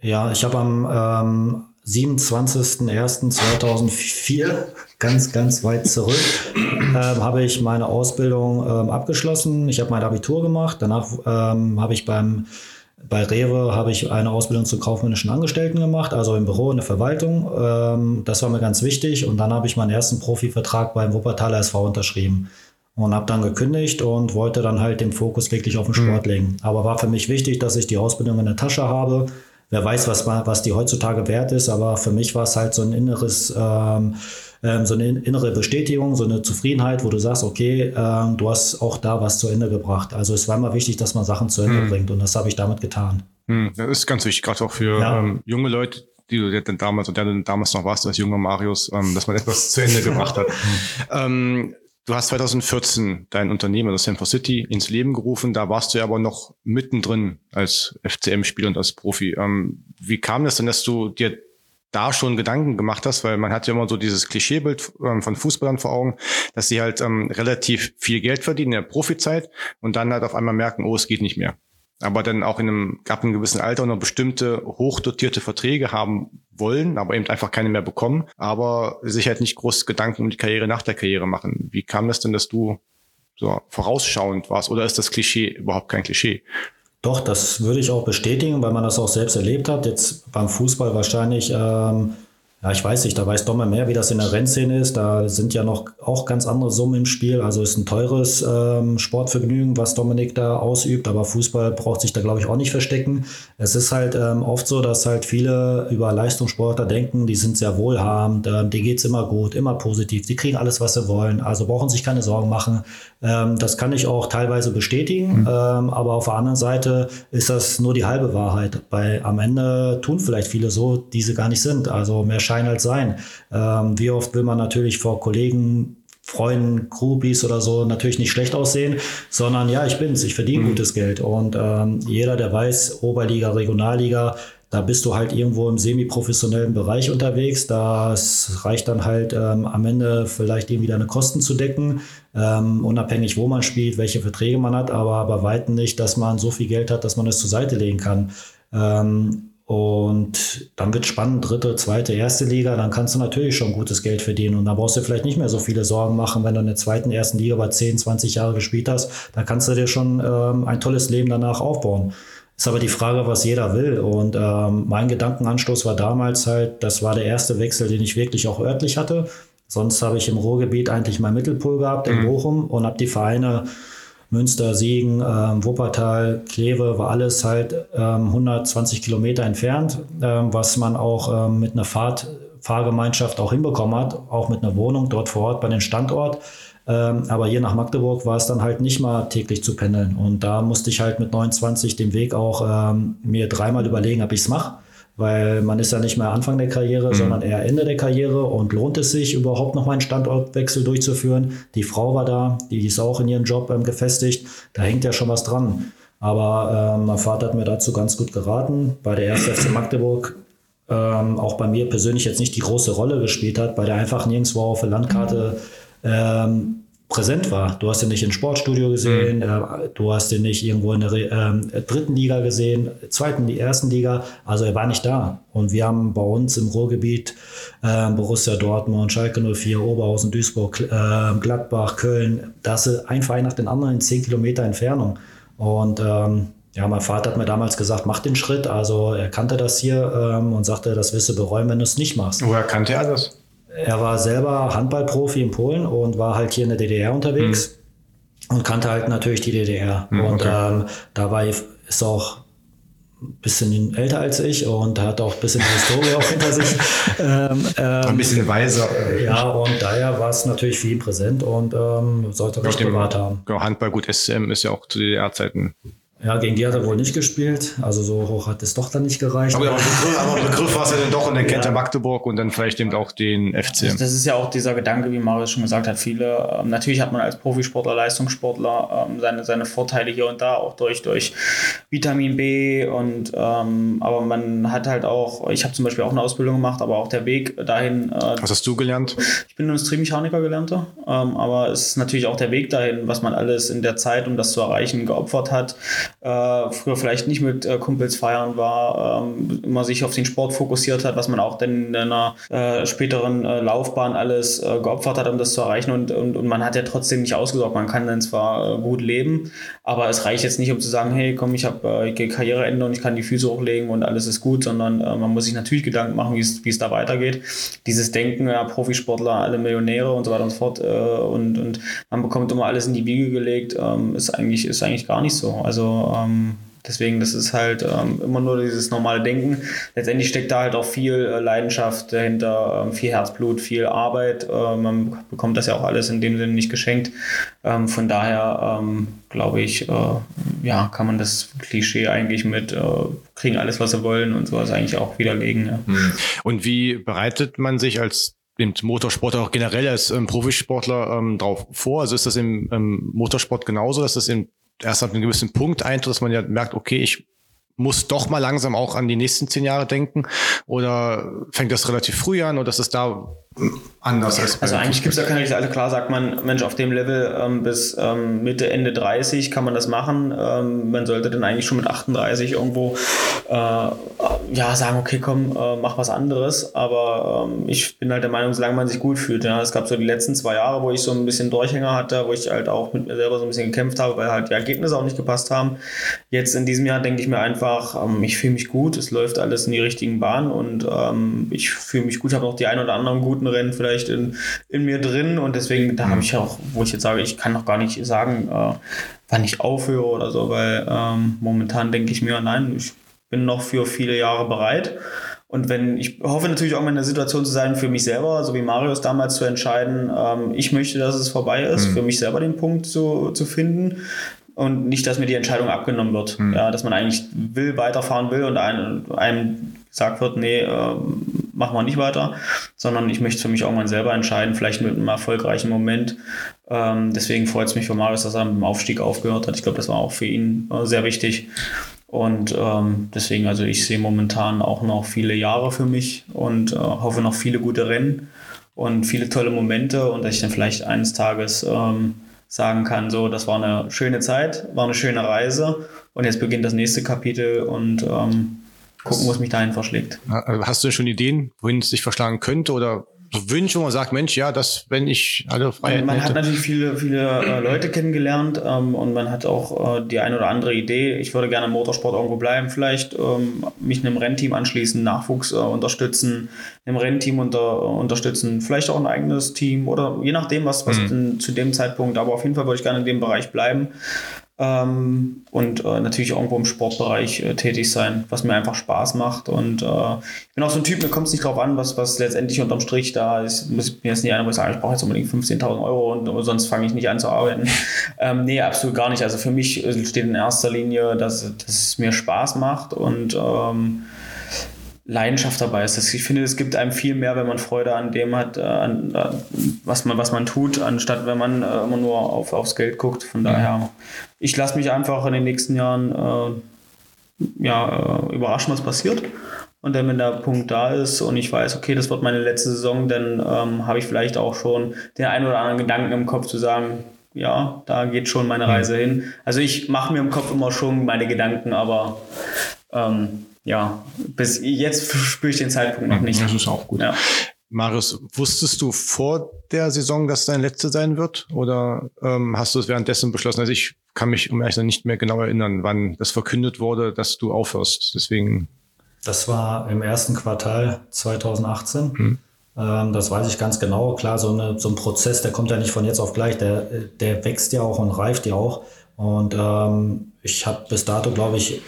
Ja, ich habe am ähm, 27.01.2004, ganz, ganz weit zurück, ähm, habe ich meine Ausbildung ähm, abgeschlossen. Ich habe mein Abitur gemacht. Danach ähm, habe ich beim bei Rewe habe ich eine Ausbildung zum kaufmännischen Angestellten gemacht, also im Büro, in der Verwaltung. Ähm, das war mir ganz wichtig. Und dann habe ich meinen ersten Profivertrag beim Wuppertaler SV unterschrieben und habe dann gekündigt und wollte dann halt den Fokus wirklich auf den Sport legen. Aber war für mich wichtig, dass ich die Ausbildung in der Tasche habe. Wer weiß, was, was die heutzutage wert ist, aber für mich war es halt so ein inneres, ähm, ähm, so eine innere Bestätigung, so eine Zufriedenheit, wo du sagst, okay, ähm, du hast auch da was zu Ende gebracht. Also es war immer wichtig, dass man Sachen zu Ende bringt und das habe ich damit getan. Hm, das ist ganz wichtig, gerade auch für Ja. ähm, junge Leute, die du denn damals und der du damals noch warst als junger Marius, ähm, dass man etwas zu Ende gebracht hat. du hast 2014 dein Unternehmen, das San City, ins Leben gerufen. Da warst du ja aber noch mittendrin als FCM-Spieler und als Profi. Ähm, wie kam das denn, dass du dir da schon Gedanken gemacht hast, weil man hat ja immer so dieses Klischeebild ähm, von Fußballern vor Augen, dass sie halt ähm, relativ viel Geld verdienen in der Profizeit und dann halt auf einmal merken, oh, es geht nicht mehr aber dann auch in einem, ab einem gewissen Alter noch bestimmte hochdotierte Verträge haben wollen, aber eben einfach keine mehr bekommen, aber sich halt nicht groß Gedanken um die Karriere nach der Karriere machen. Wie kam das denn, dass du so vorausschauend warst? Oder ist das Klischee überhaupt kein Klischee? Doch, das würde ich auch bestätigen, weil man das auch selbst erlebt hat. Jetzt beim Fußball wahrscheinlich, ähm, Ja, ich weiß nicht, da weiß Domme mehr, wie das in der Rennszene ist. Da sind ja noch auch ganz andere Summen im Spiel. Also ist ein teures ähm, Sportvergnügen, was Dominik da ausübt, aber Fußball braucht sich da, glaube ich, auch nicht verstecken. Es ist halt ähm, oft so, dass halt viele über Leistungssportler denken, die sind sehr wohlhabend, ähm, die geht's immer gut, immer positiv, die kriegen alles, was sie wollen, also brauchen sich keine Sorgen machen. Ähm, das kann ich auch teilweise bestätigen, mhm. ähm, aber auf der anderen Seite ist das nur die halbe Wahrheit. Weil am Ende tun vielleicht viele so, die sie gar nicht sind. Also mehr Schein als Sein. Ähm, wie oft will man natürlich vor Kollegen Freunden, Groupies oder so natürlich nicht schlecht aussehen, sondern ja, ich bin's, ich verdiene mhm. gutes Geld. Und ähm, jeder, der weiß, Oberliga, Regionalliga, da bist du halt irgendwo im semi-professionellen Bereich unterwegs. Das reicht dann halt ähm, am Ende vielleicht irgendwie deine Kosten zu decken, ähm, unabhängig wo man spielt, welche Verträge man hat, aber bei weitem nicht, dass man so viel Geld hat, dass man es zur Seite legen kann. Ähm, und dann wird spannend, dritte, zweite, erste Liga, dann kannst du natürlich schon gutes Geld verdienen. Und da brauchst du vielleicht nicht mehr so viele Sorgen machen, wenn du in der zweiten, ersten Liga bei 10, 20 Jahre gespielt hast. Da kannst du dir schon ähm, ein tolles Leben danach aufbauen. Ist aber die Frage, was jeder will. Und ähm, mein Gedankenanstoß war damals halt, das war der erste Wechsel, den ich wirklich auch örtlich hatte. Sonst habe ich im Ruhrgebiet eigentlich mein Mittelpool gehabt in mhm. Bochum und habe die Vereine Münster, Siegen, ähm, Wuppertal, Kleve, war alles halt ähm, 120 Kilometer entfernt, ähm, was man auch ähm, mit einer Fahrt, Fahrgemeinschaft auch hinbekommen hat, auch mit einer Wohnung dort vor Ort bei dem Standort. Ähm, aber hier nach Magdeburg war es dann halt nicht mal täglich zu pendeln. Und da musste ich halt mit 29 den Weg auch ähm, mir dreimal überlegen, ob ich es mache. Weil man ist ja nicht mehr Anfang der Karriere, mhm. sondern eher Ende der Karriere und lohnt es sich überhaupt noch mal einen Standortwechsel durchzuführen. Die Frau war da, die ist auch in ihrem Job ähm, gefestigt. Da hängt ja schon was dran. Aber ähm, mein Vater hat mir dazu ganz gut geraten. Bei der 1. FC Magdeburg ähm, auch bei mir persönlich jetzt nicht die große Rolle gespielt hat, weil der einfach nirgendwo auf der Landkarte ähm, präsent war. Du hast ihn nicht im Sportstudio gesehen, mhm. äh, du hast ihn nicht irgendwo in der äh, dritten Liga gesehen, zweiten, die ersten Liga. Also er war nicht da. Und wir haben bei uns im Ruhrgebiet äh, Borussia Dortmund, Schalke 04, Oberhausen, Duisburg, äh, Gladbach, Köln. Das ist ein Verein nach den anderen in zehn Kilometer Entfernung. Und ähm, ja, mein Vater hat mir damals gesagt, mach den Schritt. Also er kannte das hier ähm, und sagte, das wirst du bereuen, wenn du es nicht machst. Woher kannte er das? er war selber Handballprofi in Polen und war halt hier in der DDR unterwegs mhm. und kannte halt natürlich die DDR. Mhm, und okay. ähm, dabei ist auch ein bisschen älter als ich und hat auch ein bisschen Historie auch hinter sich. Ähm, ähm, ein bisschen weiser. Ja, und daher war es natürlich viel präsent und ähm, sollte was privat haben. Genau, Handball, gut, SM ist ja auch zu DDR-Zeiten ja, gegen die hat er wohl nicht gespielt. Also so hoch hat es doch dann nicht gereicht. Aber, Begriff, aber Begriff war es ja dann doch und dann kennt er Magdeburg und dann vielleicht eben auch den FC. Das ist ja auch dieser Gedanke, wie Marius schon gesagt hat. Viele, ähm, natürlich hat man als Profisportler, Leistungssportler ähm, seine, seine Vorteile hier und da, auch durch, durch Vitamin B und ähm, aber man hat halt auch, ich habe zum Beispiel auch eine Ausbildung gemacht, aber auch der Weg dahin. Äh, Was hast du gelernt? Ich bin Industriemechaniker gelernter, ähm, aber es ist natürlich auch der Weg dahin, was man alles in der Zeit, um das zu erreichen, geopfert hat äh, früher vielleicht nicht mit äh, Kumpels feiern war, ähm, immer sich auf den Sport fokussiert hat, was man auch dann in einer äh, späteren äh, Laufbahn alles äh, geopfert hat, um das zu erreichen und, und, und man hat ja trotzdem nicht ausgesorgt. Man kann dann zwar äh, gut leben, aber es reicht jetzt nicht, um zu sagen, hey, komm, ich habe äh, Karriereende und ich kann die Füße hochlegen und alles ist gut, sondern man muss sich natürlich Gedanken machen, wie es da weitergeht. Dieses Denken, ja, Profisportler, alle Millionäre und so weiter und so fort und, und man bekommt immer alles in die Wiege gelegt, ähm, ist, eigentlich, ist eigentlich gar nicht so. Also ähm, deswegen, das ist halt ähm, immer nur dieses normale Denken. Letztendlich steckt da halt auch viel äh, Leidenschaft dahinter, ähm, viel Herzblut, viel Arbeit. Äh, man bekommt das ja auch alles in dem Sinne nicht geschenkt. Ähm, von daher ähm, glaube ich, äh, ja, kann man das Klischee eigentlich mit äh, kriegen alles, was sie wollen und sowas eigentlich auch widerlegen. Ja. Hm. Und wie bereitet man sich als im Motorsport auch generell als ähm, Profisportler ähm, drauf vor? Also ist das im ähm, Motorsport genauso, dass das in erst ab einem gewissen Punkt eintritt, dass man ja merkt, okay, ich muss doch mal langsam auch an die nächsten zehn Jahre denken? Oder fängt das relativ früh an oder ist es da anders als Also eigentlich gibt es ja keine Richtung. Also klar sagt man, Mensch, auf dem Level ähm, bis ähm, Mitte, Ende 30 kann man das machen. Ähm, man sollte dann eigentlich schon mit 38 irgendwo äh, ja, sagen, okay, komm, äh, mach was anderes. Aber ähm, ich bin halt der Meinung, solange man sich gut fühlt. Ja. Es gab so die letzten zwei Jahre, wo ich so ein bisschen Durchhänger hatte, wo ich halt auch mit mir selber so ein bisschen gekämpft habe, weil halt die Ergebnisse auch nicht gepasst haben. Jetzt in diesem Jahr denke ich mir einfach, ähm, ich fühle mich gut, es läuft alles in die richtigen Bahnen und ähm, ich fühle mich gut, habe auch die ein oder anderen guten Rennen vielleicht in, in mir drin und deswegen, da habe ich auch, wo ich jetzt sage, ich kann noch gar nicht sagen, äh, wann ich aufhöre oder so, weil ähm, momentan denke ich mir, nein, ich bin noch für viele Jahre bereit. Und wenn, ich hoffe natürlich auch mal in der Situation zu sein, für mich selber, so wie Marius damals zu entscheiden, ähm, ich möchte, dass es vorbei ist, mhm. für mich selber den Punkt zu, zu finden und nicht, dass mir die Entscheidung abgenommen wird. Mhm. Ja, dass man eigentlich will, weiterfahren will und einem, einem gesagt wird, nee, äh, machen wir nicht weiter, sondern ich möchte für mich auch mal selber entscheiden, vielleicht mit einem erfolgreichen Moment. Ähm, deswegen freut es mich für Marius, dass er mit dem Aufstieg aufgehört hat. Ich glaube, das war auch für ihn äh, sehr wichtig. Und ähm, deswegen, also ich sehe momentan auch noch viele Jahre für mich und äh, hoffe noch viele gute Rennen und viele tolle Momente und dass ich dann vielleicht eines Tages ähm, sagen kann, so, das war eine schöne Zeit, war eine schöne Reise und jetzt beginnt das nächste Kapitel und ähm, gucken, wo es mich dahin verschlägt. Hast du schon Ideen, wohin es sich verschlagen könnte oder Wünsche, wo man sagt, Mensch, ja, das, wenn ich alle Freiheiten Man, man hat natürlich viele, viele äh, Leute kennengelernt ähm, und man hat auch äh, die eine oder andere Idee. Ich würde gerne im Motorsport irgendwo bleiben, vielleicht ähm, mich einem Rennteam anschließen, Nachwuchs äh, unterstützen, einem Rennteam unter, unterstützen, vielleicht auch ein eigenes Team oder je nachdem, was, was mhm. zu dem Zeitpunkt, aber auf jeden Fall würde ich gerne in dem Bereich bleiben ähm, und äh, natürlich irgendwo im Sportbereich äh, tätig sein, was mir einfach Spaß macht. Und äh, ich bin auch so ein Typ, mir kommt es nicht drauf an, was, was letztendlich unterm Strich da ist. Muss mir jetzt nicht einer, wo ich sage, ich brauche jetzt unbedingt 15.000 Euro und sonst fange ich nicht an zu arbeiten. ähm, nee, absolut gar nicht. Also für mich äh, steht in erster Linie, dass, dass es mir Spaß macht und ähm, Leidenschaft dabei ist. Ich finde, es gibt einem viel mehr, wenn man Freude an dem hat, äh, an, an, was, man, was man tut, anstatt wenn man äh, immer nur auf, aufs Geld guckt. Von mhm. daher, ich lasse mich einfach in den nächsten Jahren äh, ja, äh, überraschen, was passiert. Und dann, wenn der Punkt da ist und ich weiß, okay, das wird meine letzte Saison, dann ähm, habe ich vielleicht auch schon den einen oder anderen Gedanken im Kopf zu sagen, ja, da geht schon meine mhm. Reise hin. Also ich mache mir im Kopf immer schon meine Gedanken, aber ähm, ja, bis jetzt spüre ich den Zeitpunkt noch nicht. Das ist auch gut. Ja. Marius, wusstest du vor der Saison, dass dein letzte sein wird? Oder ähm, hast du es währenddessen beschlossen? Also ich kann mich um ehrlich nicht mehr genau erinnern, wann das verkündet wurde, dass du aufhörst. Deswegen. Das war im ersten Quartal 2018. Hm. Ähm, das weiß ich ganz genau. Klar, so, eine, so ein Prozess, der kommt ja nicht von jetzt auf gleich. Der, der wächst ja auch und reift ja auch. Und ähm, ich habe bis dato, glaube ich,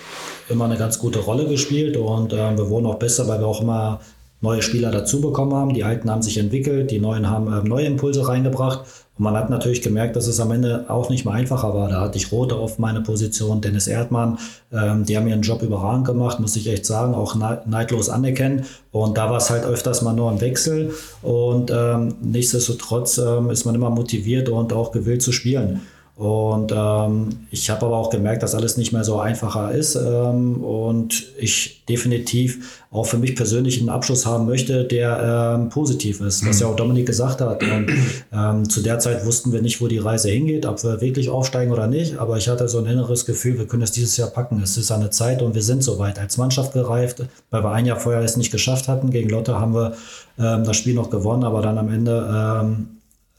immer eine ganz gute Rolle gespielt und äh, wir wurden auch besser, weil wir auch immer neue Spieler dazu bekommen haben. Die alten haben sich entwickelt, die neuen haben äh, neue Impulse reingebracht. Und man hat natürlich gemerkt, dass es am Ende auch nicht mehr einfacher war. Da hatte ich Rote auf meine Position, Dennis Erdmann. Ähm, die haben ihren Job überragend gemacht, muss ich echt sagen, auch neidlos anerkennen. Und da war es halt öfters mal nur ein Wechsel. Und ähm, nichtsdestotrotz ähm, ist man immer motiviert und auch gewillt zu spielen. Und ähm, ich habe aber auch gemerkt, dass alles nicht mehr so einfacher ist ähm, und ich definitiv auch für mich persönlich einen Abschluss haben möchte, der ähm, positiv ist, was ja auch Dominik gesagt hat. Und, ähm, zu der Zeit wussten wir nicht, wo die Reise hingeht, ob wir wirklich aufsteigen oder nicht, aber ich hatte so ein inneres Gefühl, wir können es dieses Jahr packen. Es ist eine Zeit und wir sind soweit als Mannschaft gereift, weil wir ein Jahr vorher es nicht geschafft hatten. Gegen Lotte haben wir ähm, das Spiel noch gewonnen, aber dann am Ende ähm,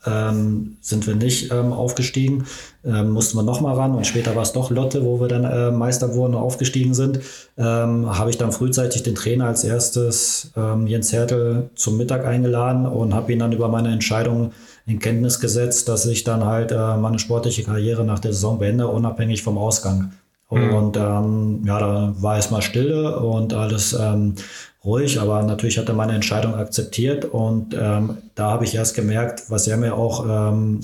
ähm, sind wir nicht ähm, aufgestiegen, ähm, mussten wir nochmal ran und später war es doch Lotte, wo wir dann äh, Meister wurden und aufgestiegen sind. Ähm, habe ich dann frühzeitig den Trainer als erstes, ähm, Jens Hertel, zum Mittag eingeladen und habe ihn dann über meine Entscheidung in Kenntnis gesetzt, dass ich dann halt äh, meine sportliche Karriere nach der Saison beende, unabhängig vom Ausgang. Mhm. Und ähm, ja, da war erstmal Stille und alles ähm, ruhig, aber natürlich hat er meine Entscheidung akzeptiert und ähm, da habe ich erst gemerkt, was er mir auch ähm,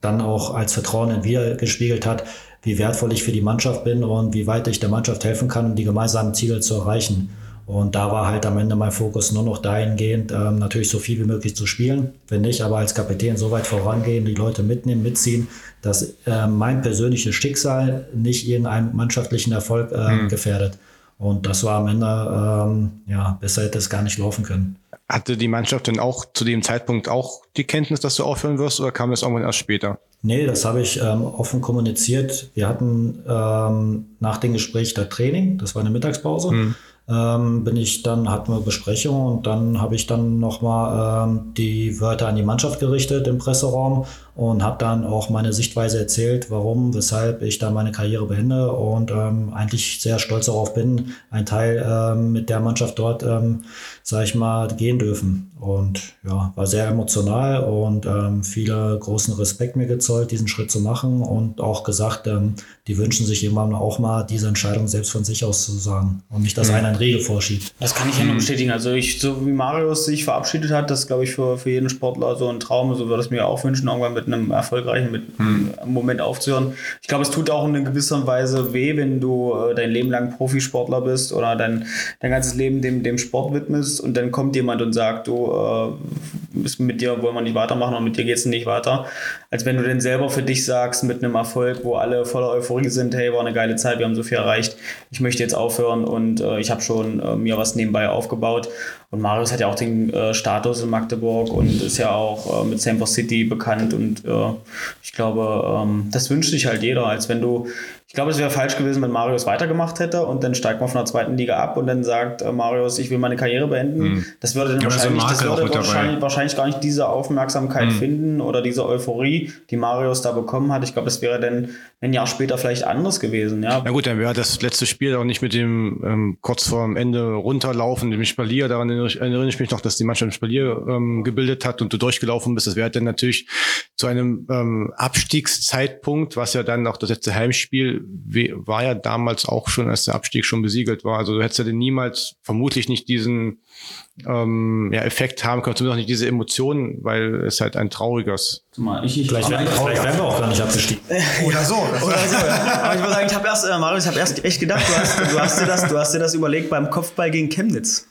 dann auch als Vertrauen in wir gespiegelt hat, wie wertvoll ich für die Mannschaft bin und wie weit ich der Mannschaft helfen kann, um die gemeinsamen Ziele zu erreichen. Und da war halt am Ende mein Fokus nur noch dahingehend, ähm, natürlich so viel wie möglich zu spielen. Wenn nicht, aber als Kapitän so weit vorangehen, die Leute mitnehmen, mitziehen, dass äh, mein persönliches Schicksal nicht irgendeinen mannschaftlichen Erfolg äh, mhm. gefährdet. Und das war am Ende, ähm, ja, besser hätte es gar nicht laufen können. Hatte die Mannschaft denn auch zu dem Zeitpunkt auch die Kenntnis, dass du aufhören wirst oder kam das irgendwann erst später? Nee, das habe ich ähm, offen kommuniziert. Wir hatten ähm, nach dem Gespräch der Training, das war eine Mittagspause. Mhm ähm, bin ich dann, hatten wir Besprechung und dann habe ich dann nochmal ähm, die Wörter an die Mannschaft gerichtet im Presseraum und habe dann auch meine Sichtweise erzählt, warum, weshalb ich da meine Karriere beende und ähm, eigentlich sehr stolz darauf bin, ein Teil ähm, mit der Mannschaft dort, ähm, sage ich mal, gehen dürfen. Und ja, war sehr emotional und ähm, viele großen Respekt mir gezollt, diesen Schritt zu machen und auch gesagt, ähm, die wünschen sich irgendwann auch mal diese Entscheidung selbst von sich aus zu sagen und nicht, dass mhm. einer ein Regel vorschiebt. Das kann ich ja nur bestätigen. Also ich, so wie Marius sich verabschiedet hat, das glaube ich für, für jeden Sportler so ein Traum, so würde es mir auch wünschen, irgendwann mit einem erfolgreichen mit hm. Moment aufzuhören. Ich glaube, es tut auch in gewisser Weise weh, wenn du äh, dein Leben lang Profisportler bist oder dein, dein ganzes Leben dem, dem Sport widmest und dann kommt jemand und sagt, du, äh, mit dir wollen wir nicht weitermachen und mit dir geht es nicht weiter. Als wenn du denn selber für dich sagst, mit einem Erfolg, wo alle voller Euphorie sind, hey, war eine geile Zeit, wir haben so viel erreicht, ich möchte jetzt aufhören und äh, ich habe schon äh, mir was nebenbei aufgebaut. Und Marius hat ja auch den äh, Status in Magdeburg und ist ja auch äh, mit Sample City bekannt. Und äh, ich glaube, ähm, das wünscht sich halt jeder, als wenn du ich glaube, es wäre falsch gewesen, wenn Marius weitergemacht hätte und dann steigt man von der zweiten Liga ab und dann sagt äh, Marius, ich will meine Karriere beenden. Mhm. Das würde dann ja, wahrscheinlich, das würde wahrscheinlich, wahrscheinlich, gar nicht diese Aufmerksamkeit mhm. finden oder diese Euphorie, die Marius da bekommen hat. Ich glaube, es wäre dann ein Jahr später vielleicht anders gewesen. Ja, Na gut, dann wäre das letzte Spiel auch nicht mit dem ähm, kurz vor dem Ende runterlaufen, dem Spalier. Daran erinnere ich mich noch, dass die Mannschaft Spalier ähm, gebildet hat und du durchgelaufen bist. Das wäre dann natürlich zu einem ähm, Abstiegszeitpunkt, was ja dann auch das letzte Heimspiel war ja damals auch schon, als der Abstieg schon besiegelt war. Also du hättest ja niemals, vermutlich nicht diesen ähm, ja, Effekt haben können, zumindest auch nicht diese Emotionen, weil es halt ein trauriges. Zumal ich, ich vielleicht, wären wir auch gar nicht abgestiegen. Oder so. Oder so. Aber ich muss sagen, ich habe erst, äh, Marius, ich habe erst echt gedacht, du hast, du, hast dir das, du hast dir das überlegt beim Kopfball gegen Chemnitz.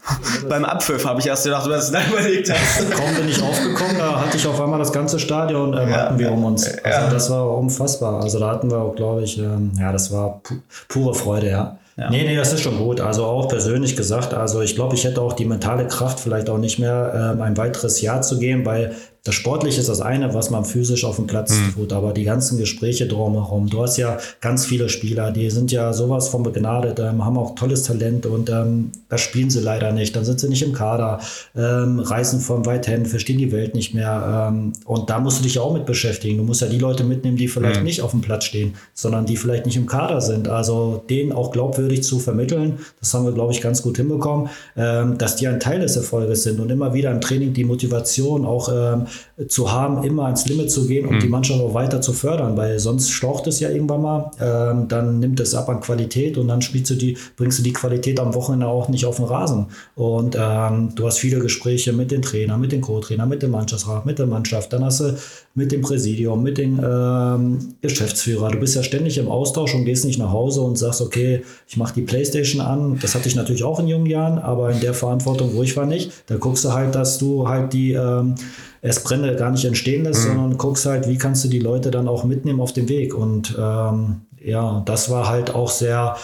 beim Abpfiff habe ich erst gedacht, du hast es da überlegt hast. Kaum bin ich aufgekommen, da hatte ich auf einmal das ganze Stadion ähm, ja, hatten wir um uns. Also ja. das war unfassbar. Also da hatten wir auch, glaube ich, ähm, ja, das war pu pure Freude, ja. Ja. Nee, nee, das ist schon gut. Also auch persönlich gesagt, also ich glaube, ich hätte auch die mentale Kraft, vielleicht auch nicht mehr ähm, ein weiteres Jahr zu gehen, weil das Sportliche ist das eine, was man physisch auf dem Platz mhm. tut, aber die ganzen Gespräche drumherum. Du hast ja ganz viele Spieler, die sind ja sowas von begnadet, ähm, haben auch tolles Talent und ähm, das spielen sie leider nicht. Dann sind sie nicht im Kader, ähm, reisen von weit hin, verstehen die Welt nicht mehr. Ähm, und da musst du dich auch mit beschäftigen. Du musst ja die Leute mitnehmen, die vielleicht mhm. nicht auf dem Platz stehen, sondern die vielleicht nicht im Kader sind. Also denen auch glaubwürdig zu vermitteln, das haben wir, glaube ich, ganz gut hinbekommen, ähm, dass die ein Teil des Erfolges sind und immer wieder im Training die Motivation auch ähm, zu haben, immer ans Limit zu gehen und mhm. die Mannschaft auch weiter zu fördern, weil sonst schlaucht es ja irgendwann mal, ähm, dann nimmt es ab an Qualität und dann spielst du die, bringst du die Qualität am Wochenende auch nicht auf den Rasen. Und ähm, du hast viele Gespräche mit den Trainern, mit den Co-Trainern, mit dem Mannschaftsrat, mit der Mannschaft, dann hast du mit dem Präsidium, mit dem ähm, Geschäftsführer. Du bist ja ständig im Austausch und gehst nicht nach Hause und sagst, okay, ich mache die Playstation an. Das hatte ich natürlich auch in jungen Jahren, aber in der Verantwortung, wo ich war, nicht. Da guckst du halt, dass du halt die ähm, es Brände gar nicht entstehen lässt, mhm. sondern guckst halt, wie kannst du die Leute dann auch mitnehmen auf dem Weg. Und ähm, ja, das war halt auch sehr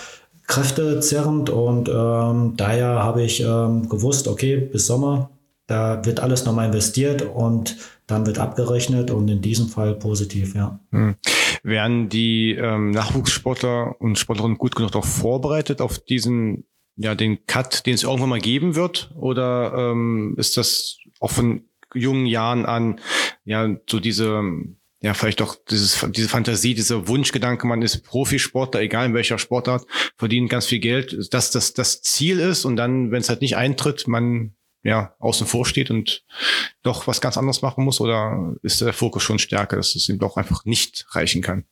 kräftezerrend und ähm, daher habe ich ähm, gewusst, okay, bis Sommer, da wird alles nochmal investiert und dann wird abgerechnet und in diesem Fall positiv, ja. Hm. Werden die ähm, Nachwuchssportler und Sportlerinnen gut genug darauf vorbereitet, auf diesen, ja, den Cut, den es irgendwann mal geben wird? Oder ähm, ist das auch von jungen Jahren an, ja, so diese, ja, vielleicht auch dieses, diese Fantasie, dieser Wunschgedanke, man ist Profisportler, egal in welcher Sportart, verdient ganz viel Geld, dass das das Ziel ist und dann, wenn es halt nicht eintritt, man ja außen vor steht und doch was ganz anderes machen muss oder ist der Fokus schon stärker, dass es ihm doch einfach nicht reichen kann?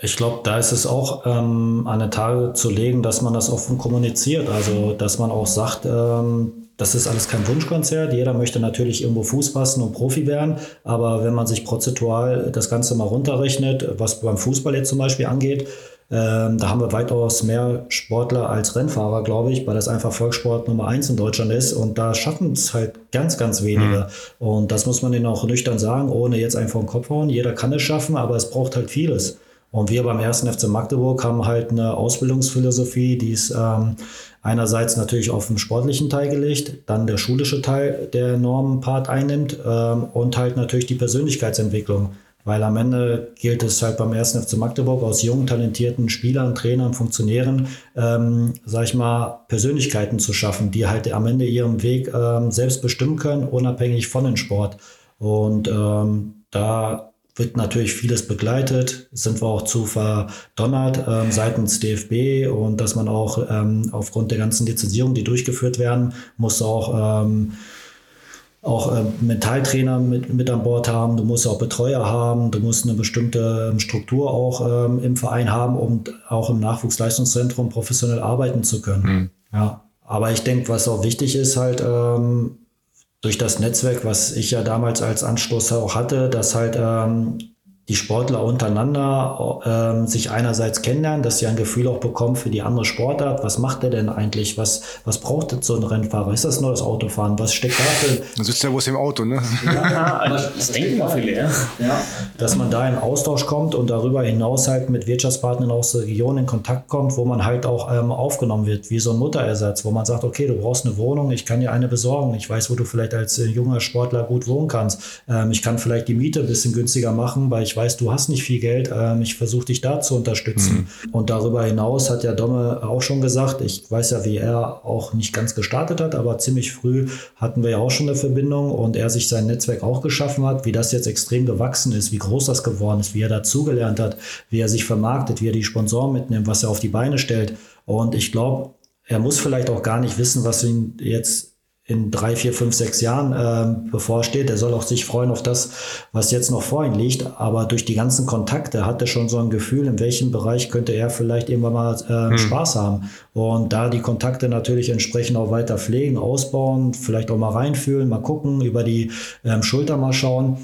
Ich glaube, da ist es auch ähm, an den Tage zu legen, dass man das offen kommuniziert. Also, dass man auch sagt, ähm, das ist alles kein Wunschkonzert. Jeder möchte natürlich irgendwo Fuß fassen und Profi werden. Aber wenn man sich prozentual das Ganze mal runterrechnet, was beim Fußball jetzt zum Beispiel angeht, ähm, da haben wir weitaus mehr Sportler als Rennfahrer, glaube ich, weil das einfach Volkssport Nummer eins in Deutschland ist. Und da schaffen es halt ganz, ganz wenige. Mhm. Und das muss man denen auch nüchtern sagen, ohne jetzt einfach den Kopf hauen. Jeder kann es schaffen, aber es braucht halt vieles. Und wir beim ersten FC Magdeburg haben halt eine Ausbildungsphilosophie, die ist ähm, einerseits natürlich auf den sportlichen Teil gelegt, dann der schulische Teil, der enormen Part einnimmt ähm, und halt natürlich die Persönlichkeitsentwicklung. Weil am Ende gilt es halt beim ersten FC Magdeburg aus jungen, talentierten Spielern, Trainern, Funktionären, ähm, sag ich mal, Persönlichkeiten zu schaffen, die halt am Ende ihren Weg ähm, selbst bestimmen können, unabhängig von dem Sport. Und ähm, da wird natürlich vieles begleitet, sind wir auch zu verdonnert ähm, seitens DFB und dass man auch ähm, aufgrund der ganzen Lizenzierungen, die durchgeführt werden, muss auch ähm, auch äh, Mentaltrainer mit, mit an Bord haben, du musst auch Betreuer haben, du musst eine bestimmte ähm, Struktur auch ähm, im Verein haben, um auch im Nachwuchsleistungszentrum professionell arbeiten zu können. Mhm. Ja, aber ich denke, was auch wichtig ist, halt ähm, durch das Netzwerk, was ich ja damals als Anstoß auch hatte, dass halt ähm, die Sportler untereinander ähm, sich einerseits kennenlernen, dass sie ein Gefühl auch bekommen für die andere Sportart. Was macht der denn eigentlich? Was, was braucht so ein Rennfahrer? Ist das nur das Autofahren? Was steckt da für... Dann sitzt der wohl im Auto, ne? Ja, also das denken mal viele, ja. ja. Dass man da in Austausch kommt und darüber hinaus halt mit Wirtschaftspartnern aus der Region in Kontakt kommt, wo man halt auch ähm, aufgenommen wird, wie so ein Mutterersatz, wo man sagt, okay, du brauchst eine Wohnung, ich kann dir eine besorgen. Ich weiß, wo du vielleicht als äh, junger Sportler gut wohnen kannst. Ähm, ich kann vielleicht die Miete ein bisschen günstiger machen, weil ich weiß, du hast nicht viel Geld, ähm, ich versuche dich da zu unterstützen. Mhm. Und darüber hinaus hat ja Domme auch schon gesagt, ich weiß ja, wie er auch nicht ganz gestartet hat, aber ziemlich früh hatten wir ja auch schon eine Verbindung und er sich sein Netzwerk auch geschaffen hat, wie das jetzt extrem gewachsen ist, wie groß das geworden ist, wie er dazugelernt hat, wie er sich vermarktet, wie er die Sponsoren mitnimmt, was er auf die Beine stellt. Und ich glaube, er muss vielleicht auch gar nicht wissen, was ihn jetzt in drei, vier, fünf, sechs Jahren äh, bevorsteht. Er soll auch sich freuen auf das, was jetzt noch vor ihm liegt. Aber durch die ganzen Kontakte hat er schon so ein Gefühl, in welchem Bereich könnte er vielleicht irgendwann mal äh, hm. Spaß haben. Und da die Kontakte natürlich entsprechend auch weiter pflegen, ausbauen, vielleicht auch mal reinfühlen, mal gucken, über die ähm, Schulter mal schauen.